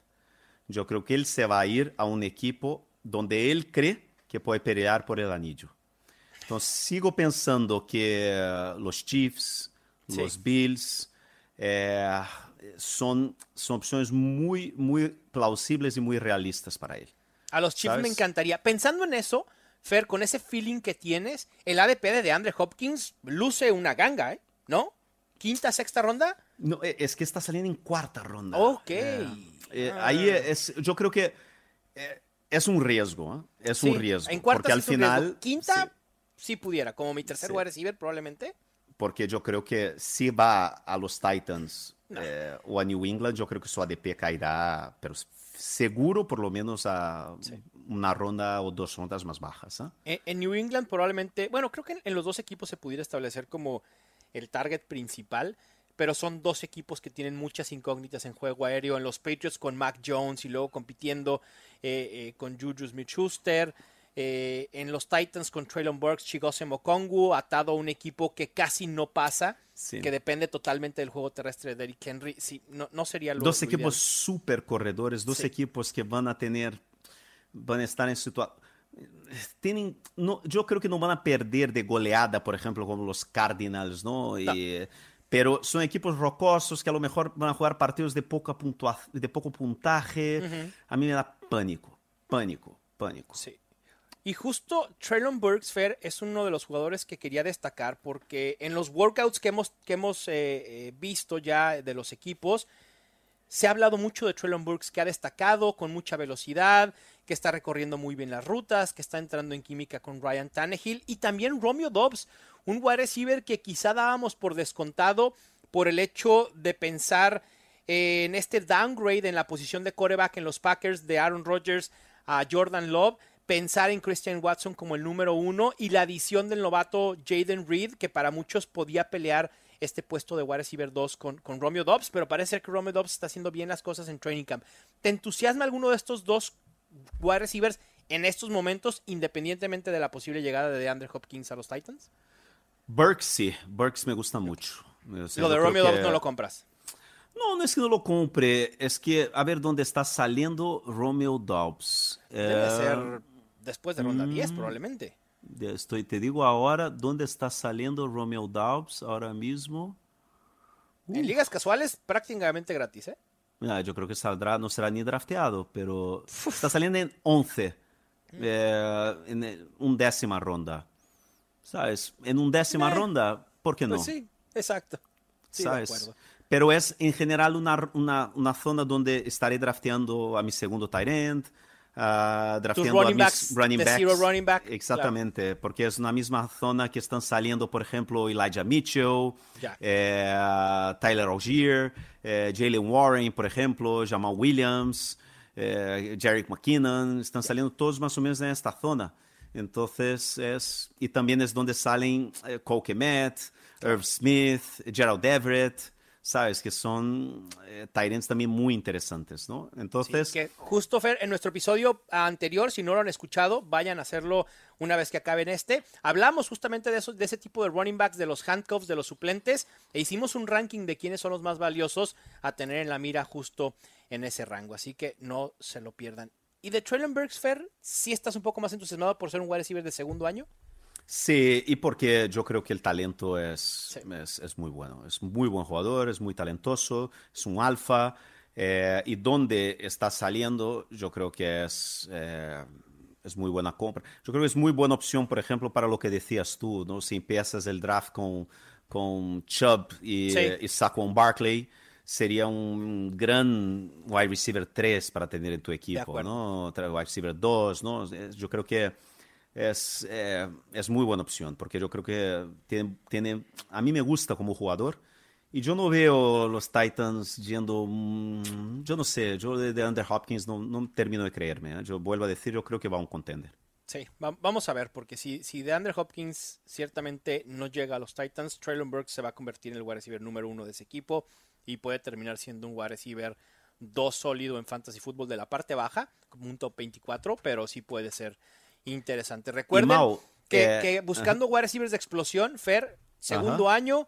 Yo creo que él se va a ir a un equipo donde él cree que puede pelear por el anillo. Entonces, sigo pensando que los Chiefs, Sí. los Bills, eh, son, son opciones muy, muy plausibles y muy realistas para él. A los Chiefs me ¿Sabes? encantaría. Pensando en eso, Fer, con ese feeling que tienes, el ADP de DeAndre Hopkins luce una ganga, ¿eh? ¿No? ¿Quinta, sexta ronda? No, eh, es que está saliendo en cuarta ronda. Ok. Eh, eh, Ah. Ahí es, yo creo que eh, es un riesgo, ¿eh? es Sí, un riesgo. En cuarta porque al sí es un riesgo. final, Quinta, sí, sí pudiera. Como mi tercer wide receiver, probablemente. Porque yo creo que si va a los Titans eh, o a New England, yo creo que su ADP caerá, pero seguro por lo menos a una ronda o dos rondas más bajas. ¿eh? En, New England probablemente, bueno, creo que en, en los dos equipos se pudiera establecer como el target principal, pero son dos equipos que tienen muchas incógnitas en juego aéreo. En los Patriots con Mac Jones y luego compitiendo eh, eh, con Juju Smith-Schuster. Eh, en los Titans con Traylon Burks, Chigose Mokongu, atado a un equipo que casi no pasa, Sí. que depende totalmente del juego terrestre de Derrick Henry. Sí, no, no sería lo dos lo equipos ideal. super corredores, dos Sí. equipos que van a tener, van a estar en situación... Tienen, no, yo creo que no van a perder de goleada, por ejemplo, como los Cardinals, ¿no? Y- pero son equipos rocosos que a lo mejor van a jugar partidos de, poca puntua- de poco puntaje. A mí me da pánico, pánico, pánico. Sí. Y justo Traylon Burks Fair es uno de los jugadores que quería destacar porque en los workouts que hemos, que hemos eh, eh, visto ya de los equipos, se ha hablado mucho de Traylon Burks que ha destacado con mucha velocidad, que está recorriendo muy bien las rutas, que está entrando en química con Ryan Tannehill y también Romeo Dobbs, un wide receiver que quizá dábamos por descontado por el hecho de pensar en este downgrade en la posición de coreback en los Packers de Aaron Rodgers a Jordan Love, pensar en Christian Watson como el número uno y la adición del novato Jaden Reed, que para muchos podía pelear este puesto de wide receiver 2 con, con Romeo Dobbs, pero parece ser que Romeo Dobbs está haciendo bien las cosas en training camp. ¿Te entusiasma alguno de estos dos wide receivers en estos momentos, independientemente de la posible llegada de DeAndre Hopkins a los Titans? Burks sí, Burks me gusta mucho. lo de Romeo Dobbs no lo compras. No, no es que no lo compre, es que a ver dónde está saliendo Romeo Dobbs. Debe eh, ser después de ronda 10 mm, probablemente. Estoy, te digo ahora dónde está saliendo Romeo Dobbs ahora mismo. En ligas casuales prácticamente gratis, ¿eh? yo creo que saldrá, no será ni drafteado, pero está saliendo en 11, mm. eh, en un décima ronda. ¿Sabes? En un décima eh, ronda, ¿por qué pues no? sí, exacto. Sí, ¿Sabes? De acuerdo. Pero es en general una, una, una, zona donde estaré drafteando a mi segundo end, uh, drafteando running a mis running backs. running back. Exactamente, porque es una misma zona que están saliendo, por ejemplo, Elijah Mitchell, eh, Tyler Algier, eh, Jalen Warren, por ejemplo, Jamal Williams, eh, Jarek McKinnon, están saliendo todos más o menos en esta zona. Entonces es, y también es donde salen eh, Cole Kemet, Irv Smith, Gerald Everett, sabes, que son eh, también muy interesantes, ¿no? Entonces... que justo, Fer, en nuestro episodio anterior, si no lo han escuchado, vayan a hacerlo una vez que acaben este. Hablamos justamente de, eso, de ese tipo de running backs, de los handcuffs, de los suplentes, e hicimos un ranking de quiénes son los más valiosos a tener en la mira justo en ese rango, así que no se lo pierdan. ¿Y de Traylon Burks, Fer, sí estás un poco más entusiasmado por ser un wide receiver de segundo año? Sí, y porque yo creo que el talento es, es, muy bueno. Es muy buen jugador, es muy talentoso, es un alfa. Eh, y donde está saliendo, yo creo que es, eh, es muy buena compra. Yo creo que es muy buena opción, por ejemplo, para lo que decías tú, ¿no? Si empiezas el draft con, con Chubb y, y Saquon Barkley, sería un gran wide receiver 3 para tener en tu equipo, ¿no? Wide receiver 2, ¿no? Yo creo que es, eh, es muy buena opción, porque yo creo que tiene, a mí me gusta como jugador. Y yo no veo los Titans yendo, mm, yo no sé, yo de, de Hopkins no, no, termino de creerme. ¿eh? Yo vuelvo a decir, yo creo que va a un contender. Sí, vamos a ver, porque si, si de Under Hopkins ciertamente no llega a los Titans, Traylon Burks se va a convertir en el wide receiver número uno de ese equipo y puede terminar siendo un wide receiver dos sólido en fantasy fútbol de la parte baja, como un top 24, pero sí puede ser interesante. Recuerden que, eh, buscando wide receivers de explosión, Fer, segundo año,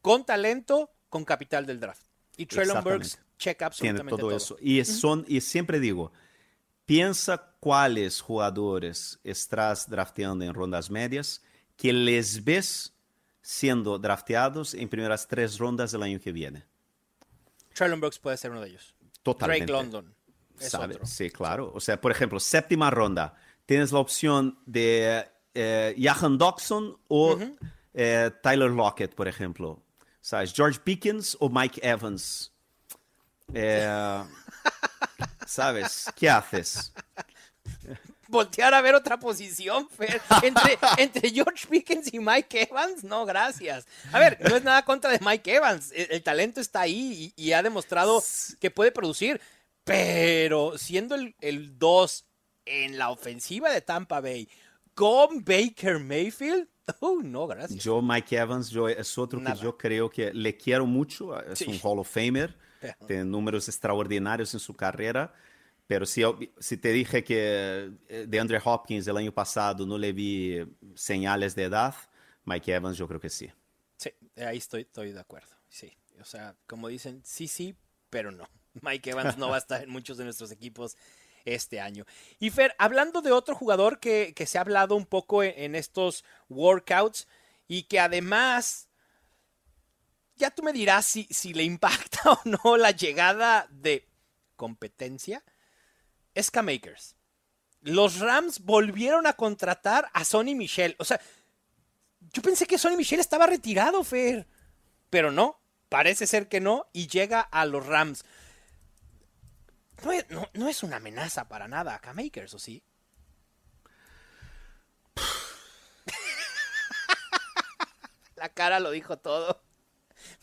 con talento, con capital del draft. Y Traylon Burks check absolutamente Tiene todo, eso. Y, son, y siempre digo, piensa cuáles jugadores estás drafteando en rondas medias que les ves siendo drafteados en primeras tres rondas del año que viene. Traylon Burks puede ser uno de ellos. Totalmente. Drake London. Sí, claro. O sea, por ejemplo, séptima ronda tienes la opción de eh, Jahan Dodson o eh, Tyler Lockett, por ejemplo. ¿Sabes? George Pickens o Mike Evans. Eh, ¿Sabes? ¿Qué haces? Voltear a ver otra posición, Entre, entre, George Pickens y Mike Evans, no, gracias. A ver, no es nada contra de Mike Evans. El, talento está ahí y, ha demostrado que puede producir. Pero siendo el 2 en la ofensiva de Tampa Bay con Baker Mayfield. Oh, no, gracias. Yo, Mike Evans, yo, es otro que yo creo que le quiero mucho. Es un Hall of Famer. Tiene números extraordinarios en su carrera. Pero si, si te dije que eh, de Andre Hopkins el año pasado no le vi señales de edad, Mike Evans yo creo que sí. Sí, ahí estoy, estoy de acuerdo. Sí, o sea, como dicen, sí, sí, pero no. Mike Evans no va a estar en muchos de nuestros equipos este año. Y Fer, hablando de otro jugador que, se ha hablado un poco en, estos workouts y que además, ya tú me dirás si, si le impacta o no la llegada de competencia, es K-Makers. Los Rams volvieron a contratar a Sonny Michel. O sea, yo pensé que Sonny Michel estaba retirado, Fer. Pero no, parece ser que no, y llega a los Rams no es, no, no es una amenaza para nada a K-Makers, ¿o sí? la cara lo dijo todo.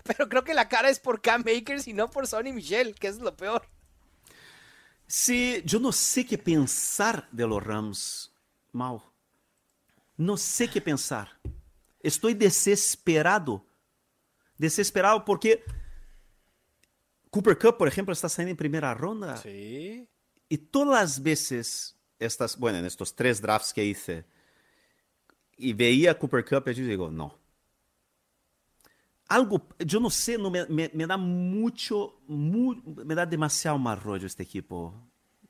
Pero creo que la cara es por Cam Makers y no por Sonny Michel, que es lo peor. Sí, yo no sé qué pensar de los Rams, Mal. No sé qué pensar. Estoy desesperado. Desesperado porque Cooper Cup, por ejemplo, está saliendo en primera ronda. Sí. Y todas las veces, estas, bueno, en estos tres drafts que hice, y veía a Cooper Cup, yo digo, no. Algo, yo no sé, no me, me, me da mucho, muy, me da demasiado mal rollo este equipo.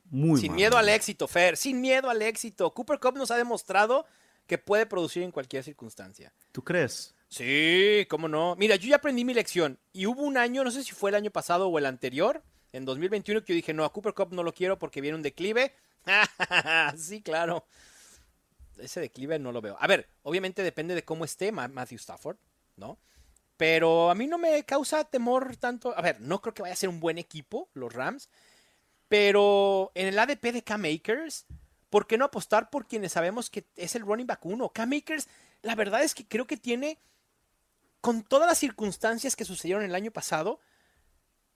Muy Sin mal miedo al éxito, Fer. Sin miedo al éxito. Cooper Cup nos ha demostrado que puede producir en cualquier circunstancia. ¿Tú crees? Sí, cómo no. Mira, yo ya aprendí mi lección. Y hubo un año, no sé si fue el año pasado o el anterior, en 2021, que yo dije, no, a Cooper Cup no lo quiero porque viene un declive. sí, claro. Ese declive no lo veo. A ver, obviamente depende de cómo esté Ma- Matthew Stafford, ¿no? Pero a mí no me causa temor tanto. A ver, no creo que vaya a ser un buen equipo, los Rams. Pero en el ADP de K-Makers, ¿por qué no apostar por quienes sabemos que es el running back uno? K-Makers, la verdad es que creo que tiene, con todas las circunstancias que sucedieron el año pasado,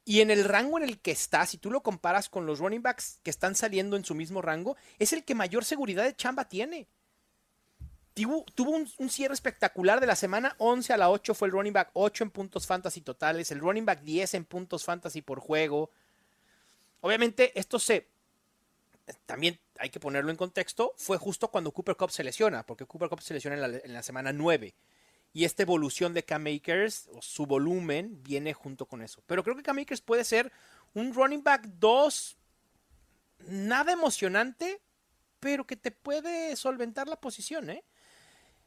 y en el rango en el que está, si tú lo comparas con los running backs que están saliendo en su mismo rango, es el que mayor seguridad de chamba tiene. Tuvo, tuvo un, cierre espectacular de la semana 11 a la 8 fue el running back 8 en puntos fantasy totales, el running back 10 en puntos fantasy por juego. Obviamente esto se también hay que ponerlo en contexto, fue justo cuando Cooper Cup se lesiona, porque Cooper Cup se lesiona en la, en la semana 9. Y esta evolución de Cam Makers, o su volumen, viene junto con eso. Pero creo que Cam Makers puede ser un running back 2, nada emocionante, pero que te puede solventar la posición, ¿eh?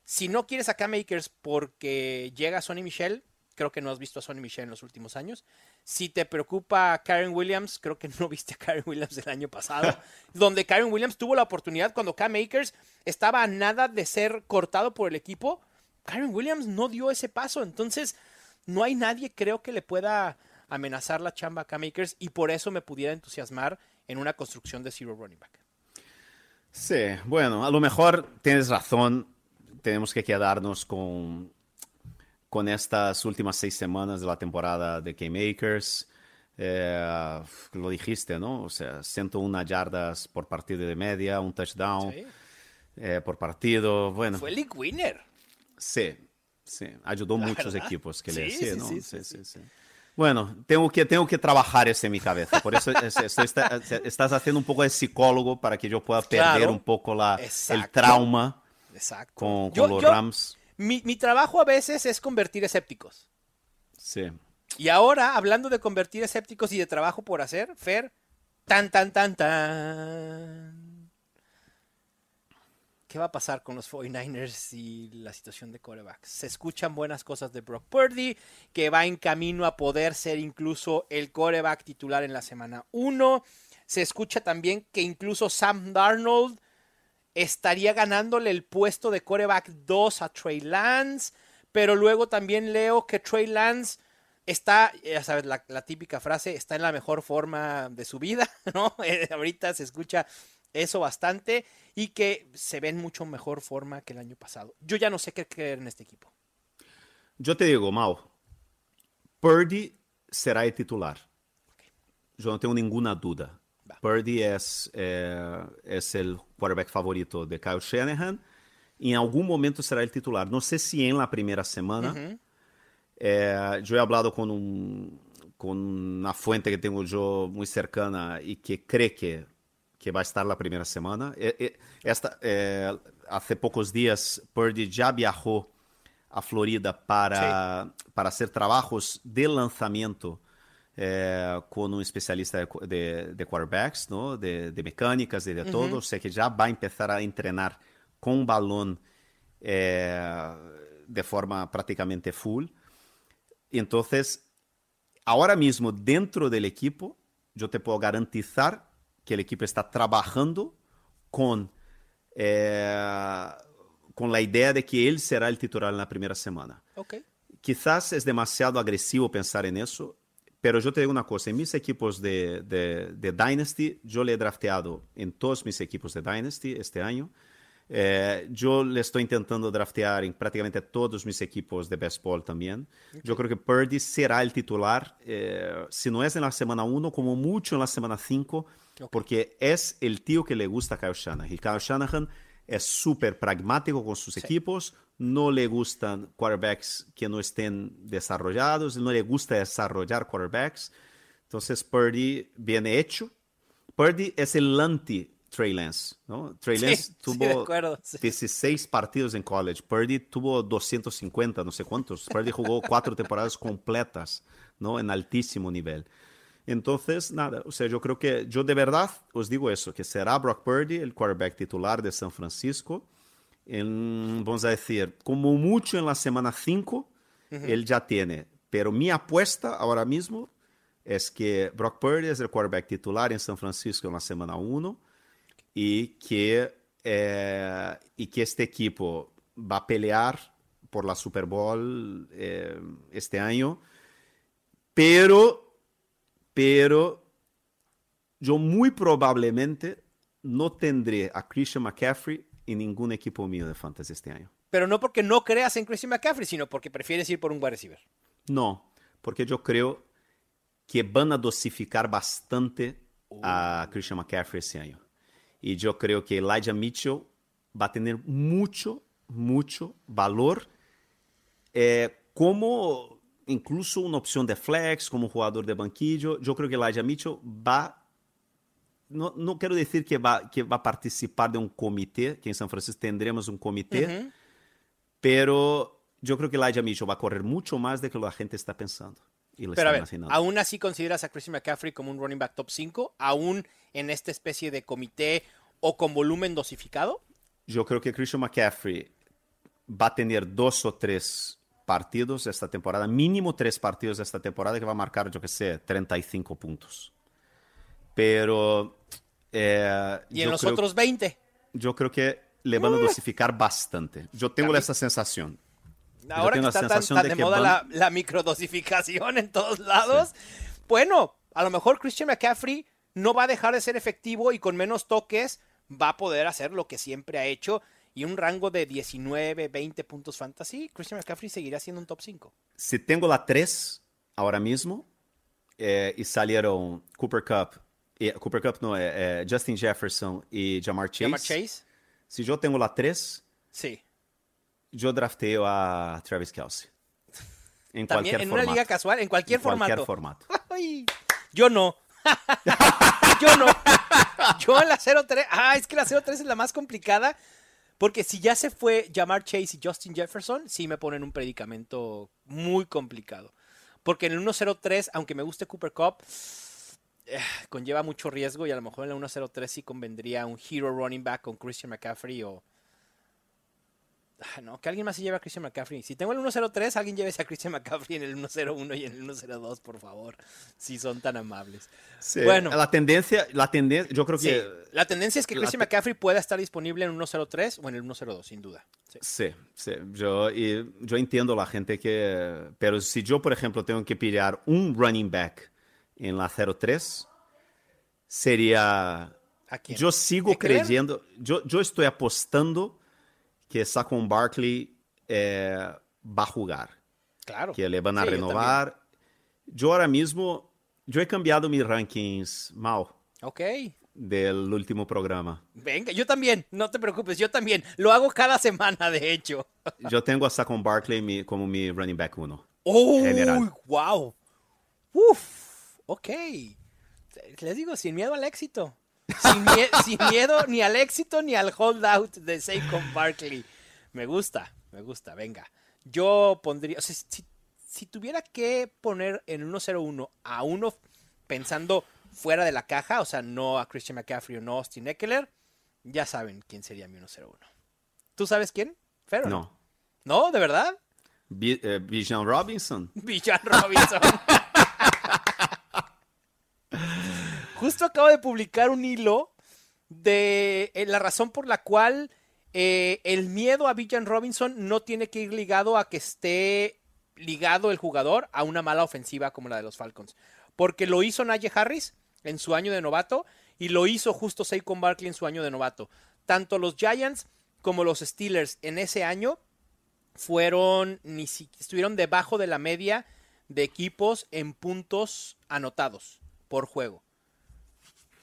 Si no quieres a Cam Makers porque llega Sonny Michel, creo que no has visto a Sonny Michel en los últimos años. Si te preocupa Karen Williams, creo que no viste a Karen Williams el año pasado, donde Karen Williams tuvo la oportunidad cuando Cam Akers estaba a nada de ser cortado por el equipo. Karen Williams no dio ese paso, entonces no hay nadie creo que le pueda amenazar la chamba a Cam Akers y por eso me pudiera entusiasmar en una construcción de zero running back. Sí, bueno, a lo mejor tienes razón. Tenemos que quedarnos con, con estas últimas seis semanas de la temporada de K-Makers. Eh, lo dijiste, ¿no? O sea, 101 yardas por partido de media, un touchdown Sí. eh, por partido. Bueno, Fue league winner. Sí, sí, ayudó La muchos verdad. equipos que Sí, le sí, sí, ¿no? sí, Sí. Bueno, tengo que, tengo que trabajar eso en mi cabeza. Por eso es- está- estás haciendo un poco de psicólogo para que yo pueda perder Claro. un poco la, el trauma Exacto. con, con Yo- los yo- Rams. Mi, mi trabajo a veces es convertir escépticos. Sí. Y ahora, hablando de convertir escépticos y de trabajo por hacer, Fer, tan, tan, tan, tan. ¿Qué va a pasar con los 49ers y la situación de corebacks? Se escuchan buenas cosas de Brock Purdy, que va en camino a poder ser incluso el coreback titular en la semana 1. Se escucha también que incluso Sam Darnold estaría ganándole el puesto de coreback 2 a Trey Lance, pero luego también leo que Trey Lance está, ya sabes, la, típica frase, está en la mejor forma de su vida, ¿no? Ahorita se escucha eso bastante y que se ve en mucho mejor forma que el año pasado. Yo ya no sé qué creer en este equipo. Yo te digo, Mau, Purdy será el titular. Yo no tengo ninguna duda. Va. Purdy es, eh, es el quarterback favorito de Kyle Shanahan. En algún momento será el titular. No sé si en la primera semana. Eh, yo he hablado con, un, con una fuente que tengo yo muy cercana y que cree que, que va a estar la primera semana. Esta, eh, hace pocos días, Purdy ya viajó a Florida para, para hacer trabajos de lanzamiento eh, con un especialista de, de- de quarterbacks, ¿no? de, de mecánicas y de todo. O sea que ya va a empezar a entrenar con balón eh, de forma prácticamente full. Y entonces, ahora mismo dentro del equipo, yo te puedo garantizar que el equipo está trabajando con, eh, con la idea de que él será el titular en la primera semana. Ok. Quizás es demasiado agresivo pensar en eso, pero yo te digo una cosa, en mis equipos de, de, de Dynasty, yo le he drafteado en todos mis equipos de Dynasty este año. Eh, yo le estoy intentando draftear en prácticamente todos mis equipos de Best Ball también. Yo creo que Purdy será el titular, eh, si no es en la semana 1, como mucho en la semana 5, porque es el tío que le gusta a Kyle Shanahan. Y Kyle Shanahan es súper pragmático con sus equipos, no le gustan quarterbacks que no estén desarrollados, no le gusta desarrollar quarterbacks. Entonces Purdy viene hecho. Purdy es el anti Trey Lance, ¿no? Trey Lance tuvo 16 partidos en college, Purdy tuvo 250, no sé cuántos. Purdy jugó cuatro temporadas completas, ¿no? En altísimo nivel. Entonces, nada, o sea, yo creo que yo de verdad os digo eso, que será Brock Purdy el quarterback titular de San Francisco. En, vamos a decir, como mucho en la semana 5, él ya tiene. Pero mi apuesta ahora mismo es que Brock Purdy es el quarterback titular en San Francisco en la semana 1 y que, eh, y que este equipo va a pelear por la Super Bowl eh, este año. Pero, pero yo muy probablemente no tendré a Christian McCaffrey en ningún equipo mío de fantasy este año. Pero no porque no creas en Christian McCaffrey, sino porque prefieres ir por un wide receiver. No, porque yo creo que van a dosificar bastante a Christian McCaffrey este año. Y yo creo que Elijah Mitchell va a tener mucho, mucho valor eh, como incluso una opción de flex, como jugador de banquillo. Yo creo que Elijah Mitchell va no, no, quiero decir que va, que va a participar de un comité, que en San Francisco tendremos un comité, uh -huh. pero yo creo que Elijah Mitchell va a correr mucho más de que la gente está pensando. Y lo pero a ver. ¿aún así consideras a Christian McCaffrey como un running back top 5? ¿Aún en esta especie de comité o con volumen dosificado? Yo creo que Christian McCaffrey va a tener dos o tres partidos esta temporada, mínimo tres partidos esta temporada que va a marcar, yo que sé, 35 puntos. Pero... Eh, ¿Y en los otros 20? Yo creo que le van a dosificar bastante. Yo tengo esa sensación. Ahora que está tan, tan de, de, moda van... la, la, microdosificación en todos lados, sí. bueno, a lo mejor Christian McCaffrey no va a dejar de ser efectivo y con menos toques va a poder hacer lo que siempre ha hecho y un rango de 19, 20 puntos fantasy, Christian McCaffrey seguirá siendo un top 5. Si tengo la 3 ahora mismo eh, y salieron Cooper Cup, eh, Cooper Cup no, eh, Justin Jefferson y Jamar Chase, Jamar Chase. Si yo tengo la 3, sí. yo drafteo a Travis Kelsey. En También en formato. una liga casual, en cualquier en formato. Cualquier formato. Yo no. yo no. Yo en la 03. Ah, es que la 03 es la más complicada. Porque si ya se fue Jamar Chase y Justin Jefferson, sí me ponen un predicamento muy complicado. Porque en el 103, aunque me guste Cooper Cup, eh, conlleva mucho riesgo y a lo mejor en el 103 sí convendría un hero running back con Christian McCaffrey o. Ah, no, que alguien más se lleve a Christian McCaffrey. Si tengo el 103, alguien llévese a Christian McCaffrey en el 101 y en el 102, por favor. Si son tan amables. Sí, bueno, la tendencia, la tendencia, yo creo que. Sí, la tendencia es que Christian McCaffrey pueda estar disponible en el 103 o en el 102, sin duda. Sí, sí, sí. Yo, y, yo entiendo la gente que. Pero si yo, por ejemplo, tengo que pillar un running back en la 03, sería. ¿A quién? Yo sigo creyendo. Yo, yo estoy apostando que Saquon Barkley eh, va a jugar. Claro. Que le van a Sí, yo renovar. Yo, ahora mismo, yo he cambiado mis rankings mal Ok. del último programa. Venga, yo también, no te preocupes, yo también. Lo hago cada semana, de hecho. Yo tengo a Saquon Barkley mi- como mi running back uno. ¡Oh! General. ¡Wow! ¡Uf! Ok. Les digo, sin miedo al éxito. Sin, mie- sin miedo ni al éxito ni al holdout de Saquon Barkley. Me gusta, me gusta, venga. Yo pondría, o sea, si, si tuviera que poner en 1-0-1 a uno pensando fuera de la caja, o sea, no a Christian McCaffrey o no a Austin Eckler, ya saben quién sería mi 1-0-1. ¿Tú sabes quién? Fer, o No. ¿No? ¿De verdad? Bi- eh, Bijan Robinson. Villan Robinson. Justo acabo de publicar un hilo de eh, la razón por la cual eh, el miedo a Villan Robinson no tiene que ir ligado a que esté ligado el jugador a una mala ofensiva como la de los Falcons. Porque lo hizo Najee Harris en su año de novato y lo hizo justo Saquon Barkley en su año de novato. Tanto los Giants como los Steelers en ese año fueron ni si, estuvieron debajo de la media de equipos en puntos anotados por juego.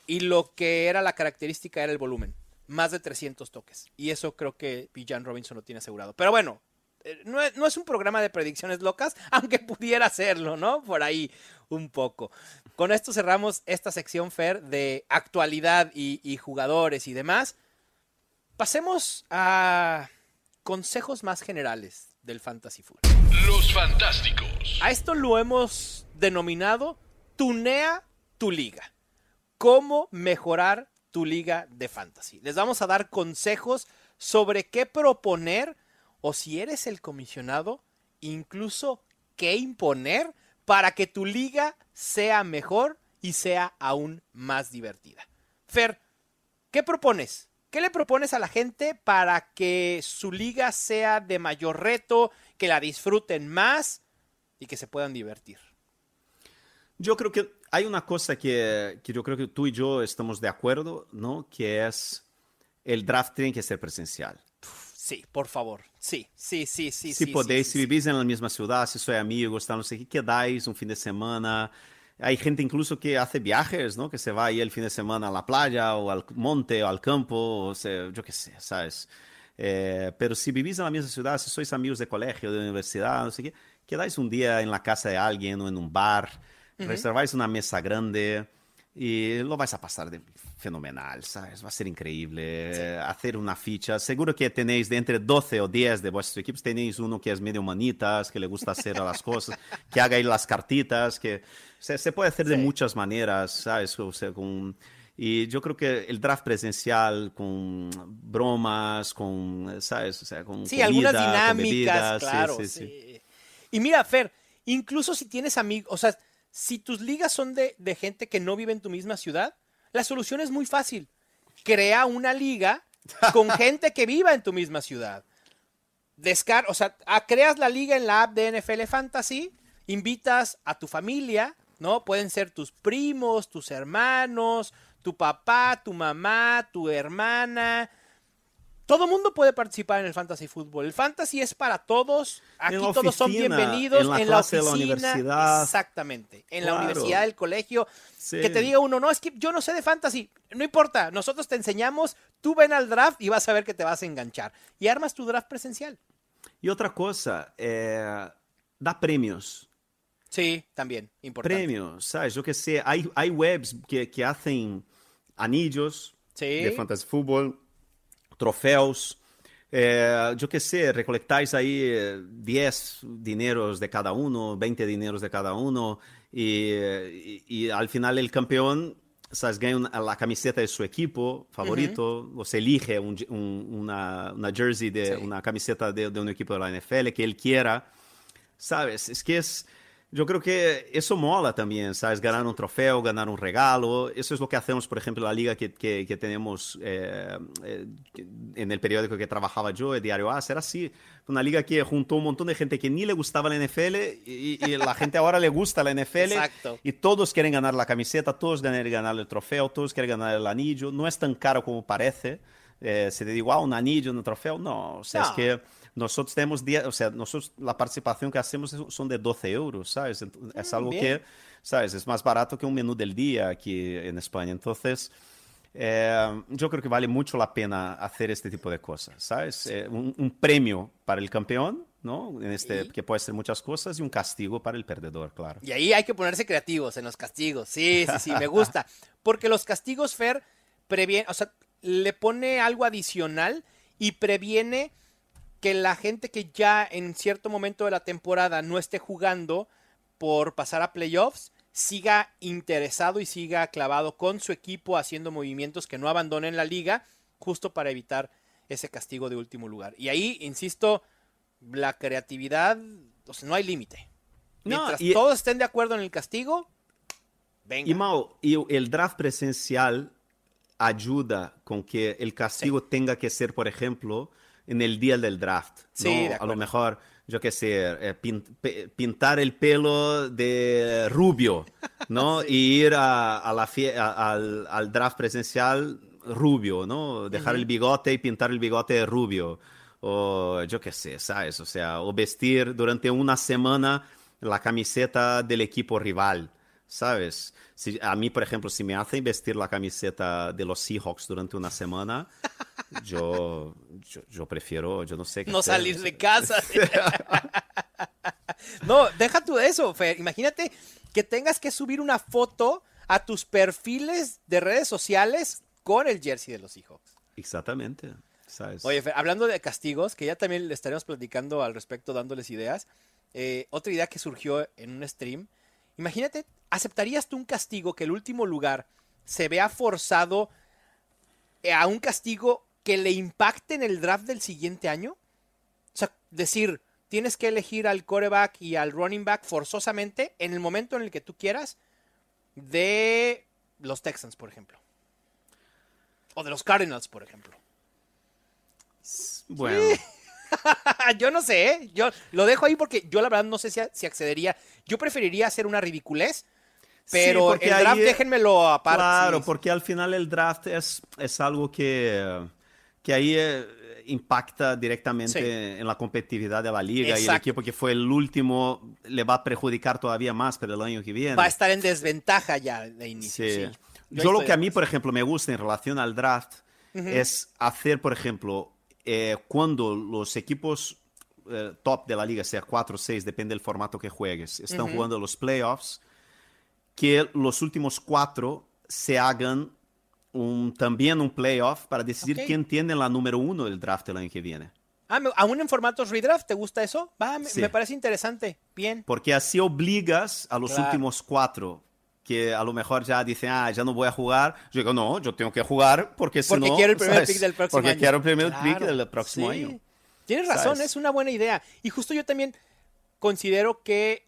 Y lo que era la característica era el volumen, más de 300 toques. Y eso creo que Villan Robinson lo tiene asegurado. Pero bueno, eh, no es, no es, un programa de predicciones locas, aunque pudiera serlo, ¿no? Por ahí un poco. Con esto cerramos esta sección, Fer, de actualidad y, y jugadores y demás. Pasemos a consejos más generales del fantasy football. Los fantásticos. A esto lo hemos denominado tunea tu liga. Cómo mejorar tu liga de fantasy. Les vamos a dar consejos sobre qué proponer o si eres el comisionado, incluso qué imponer para que tu liga sea mejor y sea aún más divertida. Fer, ¿qué propones? ¿Qué le propones a la gente para que su liga sea de mayor reto, que la disfruten más y que se puedan divertir? Yo creo que hay una cosa que, que yo creo que tú y yo estamos de acuerdo, ¿no? Que es el draft tiene que ser presencial. Sí, por favor. Sí, sí, sí, sí. Si sí, podéis, sí, si sí. vivís en la misma ciudad, si sois amigos, tal, no sé qué, quedáis un fin de semana. Hay gente incluso que hace viajes, ¿no? Que se va ahí el fin de semana a la playa o al monte o al campo, o sea, yo qué sé, ¿sabes? Eh, pero si vivís en la misma ciudad, si sois amigos de colegio, de universidad, no sé qué, quedáis un día en la casa de alguien o en un bar, reserváis una mesa grande y lo vais a pasar de fenomenal, ¿sabes? Va a ser increíble Sí. hacer una ficha. Seguro que tenéis de entre 12 o 10 de vuestros equipos, tenéis uno que es medio manitas, que le gusta hacer las cosas, que haga ahí las cartitas, que se, se puede hacer de Sí. muchas maneras, ¿sabes? O sea, con... Y yo creo que el draft presencial con bromas, con, ¿sabes? O sea, con Sí, comida, algunas con dinámicas, bebidas, sí, claro. sí. Y mira, Fer, incluso si tienes amigos, o sea, si tus ligas son de, de gente que no vive en tu misma ciudad, la solución es muy fácil. Crea una liga con gente que viva en tu misma ciudad. Descar o sea, ah, creas la liga en la app de NFL Fantasy, invitas a tu familia, ¿no? Pueden ser tus primos, tus hermanos, tu papá, tu mamá, tu hermana. Todo mundo puede participar en el fantasy fútbol. El fantasy es para todos. Aquí todos son bienvenidos. en la en clase de la la oficina. universidad. Exactamente. En la universidad, el colegio. Sí. Que te diga uno, no, es que yo no sé de fantasy. No importa. Nosotros te enseñamos. Tú ven al draft y vas a ver que te vas a enganchar. Y armas tu draft presencial. Y otra cosa, eh, da premios. Sí, también. Importante. Premios, ¿sabes? Yo que sé, hay, hay webs que, que hacen anillos Sí. de fantasy fútbol, trofeos. Eh, yo que sé, recolectáis ahí eh, 10 dineros de cada uno, 20 dineros de cada uno, y, y- y al final el campeón, ¿sabes? Gana una- la camiseta de su equipo favorito, o se elige un- un- una, una jersey, de, Sí. una camiseta de, de un equipo de la NFL que él quiera. ¿Sabes? Es que es. Yo creo que eso mola también, ¿sabes? Ganar un trofeo, ganar un regalo. Eso es lo que hacemos, por ejemplo, en la liga que, que, que tenemos eh, eh, en el periódico que trabajaba yo, el diario A. Era así. Una liga que juntó un montón de gente que ni le gustaba la NFL y, y la gente ahora le gusta la NFL. Exacto. Y todos quieren ganar la camiseta, todos quieren ganar el trofeo, todos quieren ganar el anillo. No es tan caro como parece. Eh, si te digo, ah, un anillo, un trofeo, no. O sea, No. es que nosotros tenemos, día- o sea, nosotros la participación que hacemos son de 12 euros, ¿sabes? Ent- Es algo bien. que, ¿sabes? Es más barato que un menú del día aquí en España. Entonces, eh, yo creo que vale mucho la pena hacer este tipo de cosas, ¿sabes? Eh, un, un premio para el campeón, ¿no? En este, Y- que puede ser muchas cosas, y un castigo para el perdedor, claro. Y ahí hay que ponerse creativos en los castigos. Sí, sí, sí, me gusta. Porque los castigos, Fer, previene, o sea, le pone algo adicional y previene que la gente que ya en cierto momento de la temporada no esté jugando por pasar a playoffs, siga interesado y siga clavado con su equipo haciendo movimientos que no abandonen la liga, justo para evitar ese castigo de último lugar. Y ahí, insisto, la creatividad, o sea, no hay límite. No, Mientras y- todos estén de acuerdo en el castigo, venga. Y Mau, y el draft presencial ayuda con que el castigo tenga que ser, por ejemplo, en el día del draft. Sí, ¿no? de A lo mejor yo qué sé, eh, pintar el pelo de rubio, ¿no? Y ir a, a la a- al, al draft presencial rubio, ¿no? Dejar el bigote y pintar el bigote de rubio. O yo qué sé, ¿sabes? O sea, o vestir durante una semana la camiseta del equipo rival, ¿sabes? Si, a mí, por ejemplo, si me hacen vestir la camiseta de los Seahawks durante una semana, yo, yo, yo prefiero, yo no sé qué No hacer. salir de casa. no, deja tú eso, Fer. Imagínate que tengas que subir una foto a tus perfiles de redes sociales con el jersey de los Seahawks. Exactamente, ¿sabes? Oye, Fer, hablando de castigos, que ya también le estaremos platicando al respecto, dándoles ideas. eh, otra idea que surgió en un stream. Imagínate, ¿aceptarías tú un castigo que el último lugar se vea forzado eh, a un castigo que le impacte en el draft del siguiente año? O sea, decir, tienes que elegir al coreback y al running back forzosamente en el momento en el que tú quieras de los Texans, por ejemplo. O de los Cardinals, por ejemplo. bueno, yo no sé, ¿eh? yo lo dejo ahí porque yo la verdad no sé si, si accedería. Yo preferiría hacer una ridiculez, pero porque el ahí, draft eh, déjenmelo aparte. claro, sí. porque al final el draft es, es algo que, que ahí eh, impacta directamente Sí. en la competitividad de la liga y el Exacto. equipo que fue el último le va a perjudicar todavía más para el año que viene. Va a estar en desventaja ya de inicio. Sí. sí. Yo, Yo lo que a mí, por ejemplo, me gusta en relación al draft es hacer, por ejemplo, eh, cuando los equipos eh, top de la liga, sea 4 o 6, depende del formato que juegues, están jugando los playoffs, que los últimos cuatro se hagan un, también un playoff para decidir Ok. quién tiene la número uno del draft el año que viene. Ah, me- ¿Aún en formatos redraft te gusta eso? Va, me, Sí. me parece interesante. Bien. Porque así obligas a los Claro. últimos cuatro que a lo mejor ya dicen, ah, ya no voy a jugar. Yo digo, no, yo tengo que jugar porque si Porque no, quiero el primer ¿sabes? pick del próximo Porque año. quiero el primer pick Claro, del próximo sí. año. Tienes razón, ¿Sabes? es una buena idea. Y justo yo también considero que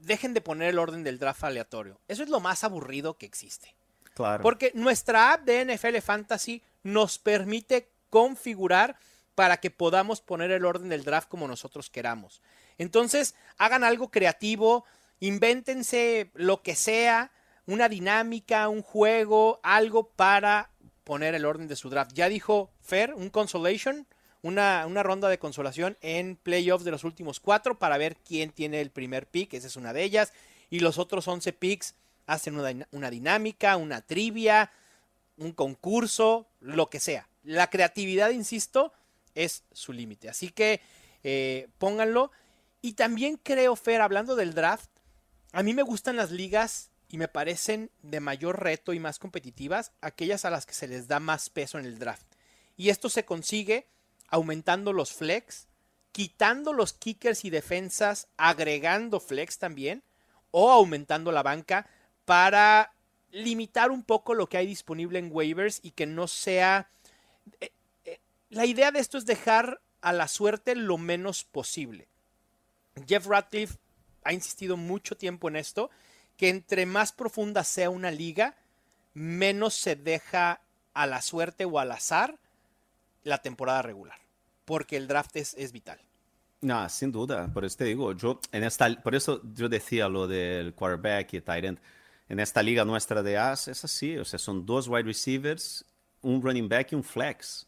dejen de poner el orden del draft aleatorio. Eso es lo más aburrido que existe. Claro. Porque nuestra app de NFL Fantasy nos permite configurar para que podamos poner el orden del draft como nosotros queramos. Entonces, hagan algo creativo, invéntense lo que sea, una dinámica, un juego, algo para poner el orden de su draft. Ya dijo Fer, un consolation, una, una ronda de consolación en playoffs de los últimos cuatro para ver quién tiene el primer pick, esa es una de ellas, y los otros 11 picks hacen una, una dinámica, una trivia, un concurso, lo que sea. La creatividad, insisto, es su límite. Así que eh, pónganlo. Y también creo, Fer, hablando del draft, a mí me gustan las ligas y me parecen de mayor reto y más competitivas aquellas a las que se les da más peso en el draft. Y esto se consigue aumentando los flex, quitando los kickers y defensas, agregando flex también, o aumentando la banca para limitar un poco lo que hay disponible en waivers y que no sea... eh, eh, la idea de esto es dejar a la suerte lo menos posible. Jeff Ratcliffe ha insistido mucho tiempo en esto, que entre más profunda sea una liga, menos se deja a la suerte o al azar la temporada regular, porque el draft es, es vital. No, sin duda. Por eso te digo, yo en esta, por eso yo decía lo del quarterback y tight end. En esta liga nuestra de As es así, o sea, son dos wide receivers, un running back y un flex.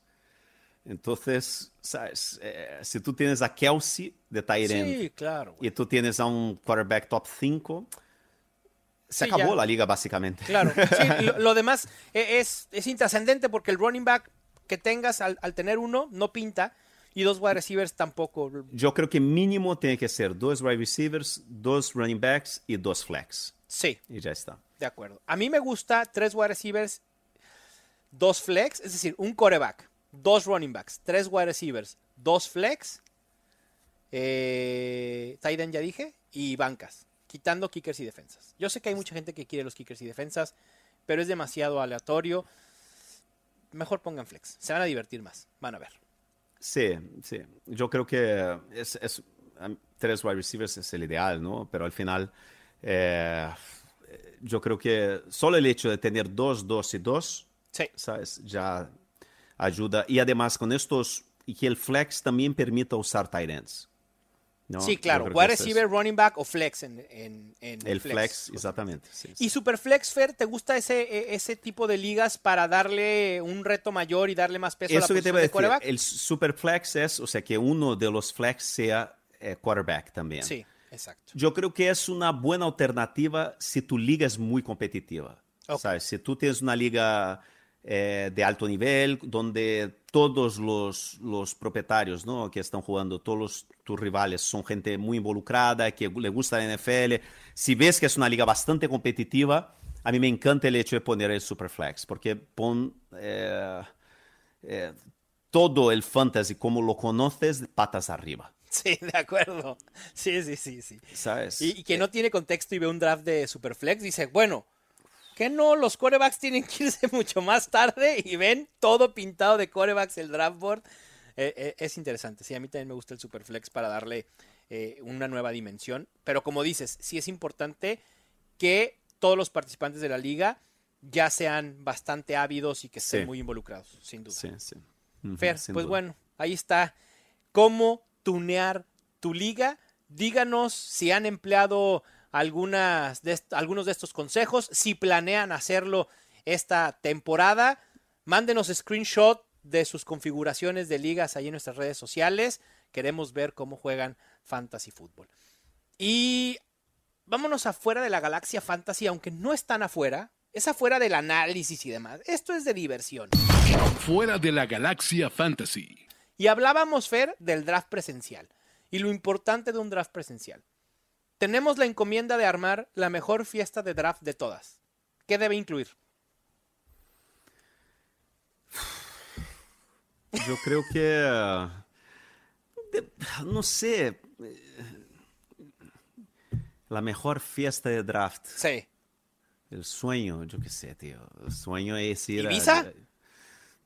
Entonces, sabes, Eh, si tú tienes a Kelsey de tight end Sí, claro. y tú tienes a un quarterback top 5, se Sí, acabó ya. la liga básicamente. Claro, sí, lo, lo demás e- es, es intrascendente porque el running back que tengas al, al tener uno no pinta y dos wide receivers tampoco. Yo creo que mínimo tiene que ser dos wide receivers, dos running backs y dos flex. Sí, Y ya está. de acuerdo. A mí me gusta tres wide receivers, dos flex, es decir, un coreback, dos running backs, tres wide receivers, dos flex, eh, ya dije, y bancas, quitando kickers y defensas. Yo sé que hay mucha gente que quiere los kickers y defensas, pero es demasiado aleatorio. Mejor pongan flex, se van a divertir más, van a ver. Sí, sí. Yo creo que es, es- tres wide receivers es el ideal, ¿no? Pero al final, eh, yo creo que solo el hecho de tener dos, dos y dos, Sí, ¿sabes? Ya ayuda. Y además con estos, y que el flex también permita usar tight ends. ¿No? Sí, claro. Wide es- receiver, running back o flex en, en, en El flex, exactamente. sí, sí. ¿Y Superflex, Fer, te gusta ese, e- ese tipo de ligas para darle un reto mayor y darle más peso a la que te posición iba a de decir, quarterback? el super flex es, o sea, que uno de los flex sea eh, quarterback también. Sí, exacto. Yo creo que es una buena alternativa si tu liga es muy competitiva. Ok. ¿sabes? Si tú tienes una liga eh, de alto nivel, donde todos los, los propietarios ¿no? que están jugando, todos tus rivales son gente muy involucrada, que le gusta la NFL, si ves que es una liga bastante competitiva, a mí me encanta el hecho de poner el Superflex, porque pon eh, eh, todo el fantasy como lo conoces patas arriba. Sí, de acuerdo. Sí, sí, sí, sí. ¿Sabes? Y, y que no tiene contexto y ve un draft de Superflex, dice, bueno, que no, los corebacks tienen que irse mucho más tarde y ven todo pintado de corebacks el draft board. Eh, eh, es interesante, sí, a mí también me gusta el Superflex para darle eh, una nueva dimensión. Pero como dices, sí es importante que todos los participantes de la liga ya sean bastante ávidos y que estén Sí. muy involucrados, sin duda. Sí, sí. Fer, pues duda. bueno, ahí está. ¿Cómo tunear tu liga? Díganos si han empleado algunas de algunos de estos consejos, si planean hacerlo esta temporada. Mándenos screenshot de sus configuraciones de ligas ahí en nuestras redes sociales. Queremos ver cómo juegan Fantasy Football. Y vámonos afuera de la galaxia Fantasy, aunque no están afuera. Es afuera del análisis y demás. Esto es de diversión. Fuera de la galaxia fantasy. Y hablábamos, Fer, del draft presencial y lo importante de un draft presencial. Tenemos la encomienda de armar la mejor fiesta de draft de todas. ¿Qué debe incluir? Yo creo que. eh, no sé. eh, La mejor fiesta de draft. Sí. El sueño, yo qué sé, tío. El sueño es ir a- ¿Ibiza?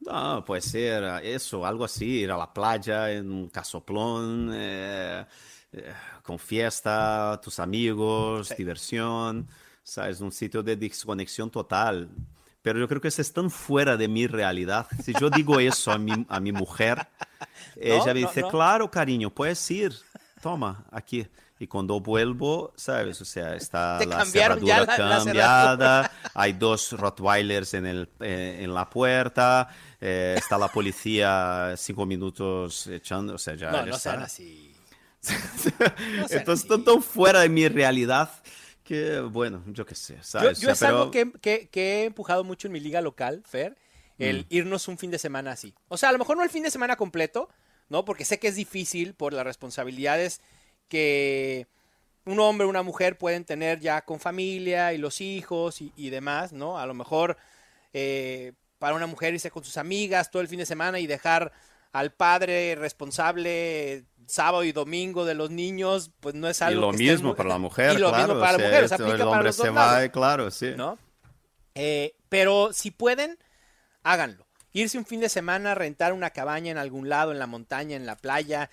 No, puede ser eso, algo así, ir a la playa en un casoplón, eh, eh, con fiesta, tus amigos, Sí. diversión, ¿sabes? Un sitio de desconexión total. Pero yo creo que eso es tan fuera de mi realidad. Si yo digo eso a mi, a mi mujer, ella me no, dice, no. claro, cariño, puedes ir, toma, aquí. Y cuando vuelvo, ¿sabes? O sea, está la cerradura la- la cambiada, hay dos Rottweilers en, el, eh, en la puerta, eh, está la policía cinco minutos echando, o sea, ya, No, ya no está. sean así. No Entonces, están tan fuera de mi realidad que, bueno, yo qué sé, Yo, ¿sabes? yo O es pero- algo que, que- que he empujado mucho en mi liga local, Fer, el Mm. irnos un fin de semana así. O sea, a lo mejor no el fin de semana completo, ¿no? Porque sé que es difícil por las responsabilidades que un hombre o una mujer pueden tener ya con familia y los hijos y, y demás, ¿no? A lo mejor eh, para una mujer irse con sus amigas todo el fin de semana y dejar al padre responsable sábado y domingo de los niños, pues no es Y algo lo que esté mismo para la mujer, y lo claro. mismo para o la mujer, o sea, esto, aplica el para hombre los dos se lados. va, claro, sí. ¿no? Eh, pero si pueden, háganlo. Irse un fin de semana, rentar una cabaña en algún lado, en la montaña, en la playa.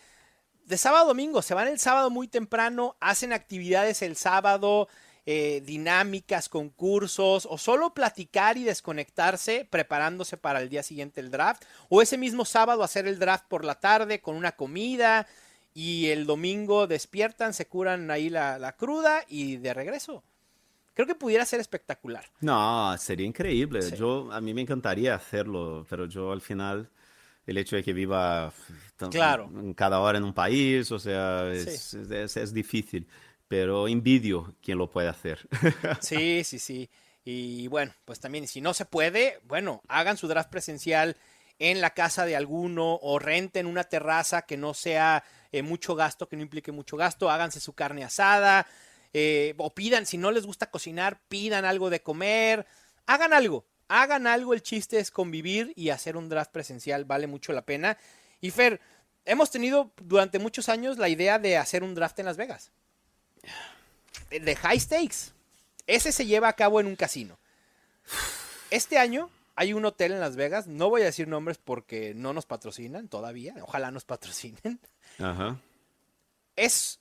De sábado a domingo, se van el sábado muy temprano, hacen actividades el sábado, eh, dinámicas, concursos, o solo platicar y desconectarse preparándose para el día siguiente el draft, o ese mismo sábado hacer el draft por la tarde con una comida y el domingo despiertan, se curan ahí la, la cruda y de regreso. Creo que pudiera ser espectacular. No, sería increíble. Sí. Yo, a mí me encantaría hacerlo, pero yo al final, el hecho de que viva Claro. cada hora en un país, o sea, es, es- es difícil. Pero envidio quien lo puede hacer. Sí, sí, sí. Y bueno, pues también, si no se puede, bueno, hagan su draft presencial en la casa de alguno o renten una terraza que no sea eh, mucho gasto, que no implique mucho gasto, háganse su carne asada, eh, o pidan, si no les gusta cocinar, pidan algo de comer, hagan algo, hagan algo, el chiste es convivir y hacer un draft presencial, vale mucho la pena. Y Fer, hemos tenido durante muchos años la idea de hacer un draft en Las Vegas. De- high stakes. Ese se lleva a cabo en un casino. Este año hay un hotel en Las Vegas, no voy a decir nombres porque no nos patrocinan todavía, ojalá nos patrocinen. Ajá. Es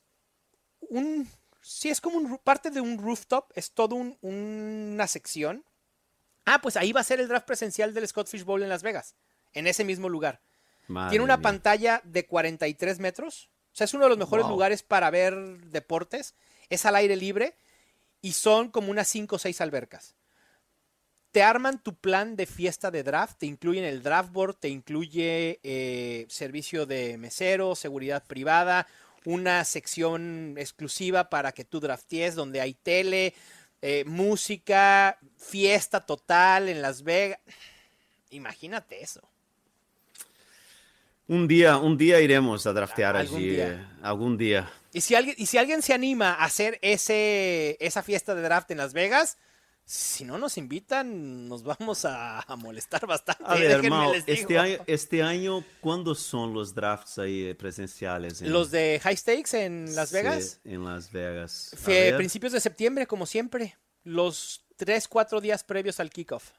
un, sí, es como un, parte de un rooftop, es todo un- una sección. Ah, pues ahí va a ser el draft presencial del Scott Fish Bowl en Las Vegas, en ese mismo lugar. Madre Tiene una mía. pantalla de 43 metros O sea, es uno de los mejores Wow. lugares para ver deportes. Es al aire libre y son como unas 5 o 6 albercas. Te arman tu plan de fiesta de draft, te incluyen el draft board, te incluye eh, servicio de mesero, seguridad privada, una sección exclusiva para que tú draftees donde hay tele, eh, música, fiesta total en Las Vegas. Imagínate eso. Un día, un día iremos a draftear Algún allí. día. eh, algún día. Y si alguien, y si alguien se anima a hacer ese, esa fiesta de draft en Las Vegas, si no nos invitan, nos vamos a, a molestar bastante. A ver, les este año, este año, ¿cuándo son los drafts ahí presenciales? en- Los de High Stakes en Las Sí, Vegas, en Las Vegas. A fue ver, principios de septiembre, como siempre. Los tres, cuatro días previos al kickoff.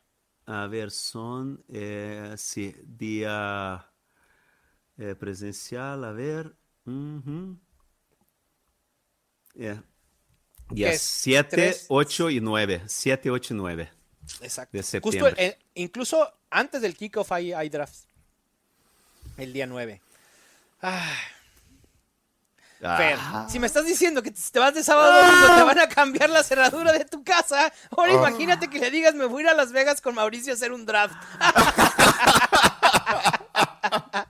a ver, son, eh, sí, día eh, presencial, a ver. ujú. Eh, Días es? 7, Tres. 8 y 9. 7, 8 y 9. Exacto. De Justo, septiembre. eh, incluso antes del kickoff hay, hay drafts. El día 9. Ah, Fer, Ah. si me estás diciendo que te vas de sábado a domingo, te van a cambiar la cerradura de tu casa. Ahora Ah. imagínate que le digas, me voy a ir a Las Vegas con Mauricio a hacer un draft.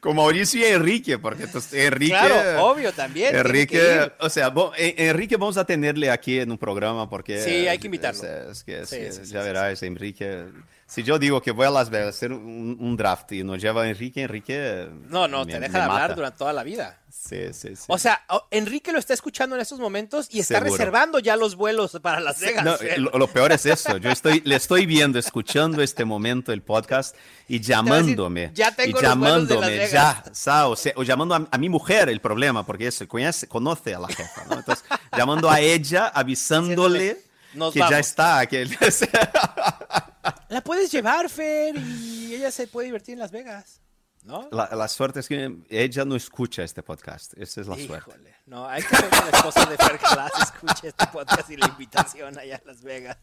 Con Mauricio y Enrique, porque entonces, Enrique. Claro, obvio, también. Enrique, o sea, bo- eh, Enrique vamos a tenerle aquí en un programa porque... Sí, hay que invitarlo. Es, es que Sí, sí, ya verás, Enrique... Si yo digo que voy a Las Vegas a hacer un, un draft y nos lleva Enrique, Enrique... No, no, me- te deja de hablar mata. durante toda la vida. Sí, sí, sí. O sea, Enrique lo está escuchando en estos momentos y está Seguro. reservando ya los vuelos para Las Vegas. No, lo, lo peor es eso. Yo estoy, le estoy viendo, escuchando este momento el podcast y a decir, llamándome. "Ya tengo y los de llamándome, Vegas". ya, o, sea, o llamando a, a mi mujer el problema, porque eso, conoce, conoce a la jefa, ¿no? Entonces, llamando a ella, avisándole Nos que ya está. Que, La puedes llevar, Fer, y ella se puede divertir en Las Vegas. ¿No? la, la suerte es que ella no escucha este podcast. Esa es la suerte. No, hay que hacer que la esposa de Fer Glass escuche este podcast y la invitación allá a Las Vegas.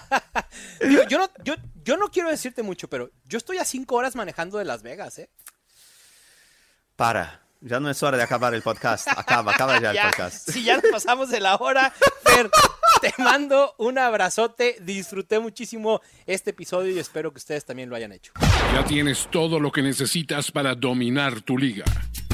Digo, yo, no, yo, yo no quiero decirte mucho, pero yo estoy a cinco horas manejando de Las Vegas, ¿eh? Para. Ya no es hora de acabar el podcast. Acaba, acaba ya el Ya, podcast. si ya nos pasamos de la hora, Fer, te mando un abrazote. Disfruté muchísimo este episodio y espero que ustedes también lo hayan hecho. Ya tienes todo lo que necesitas para dominar tu liga.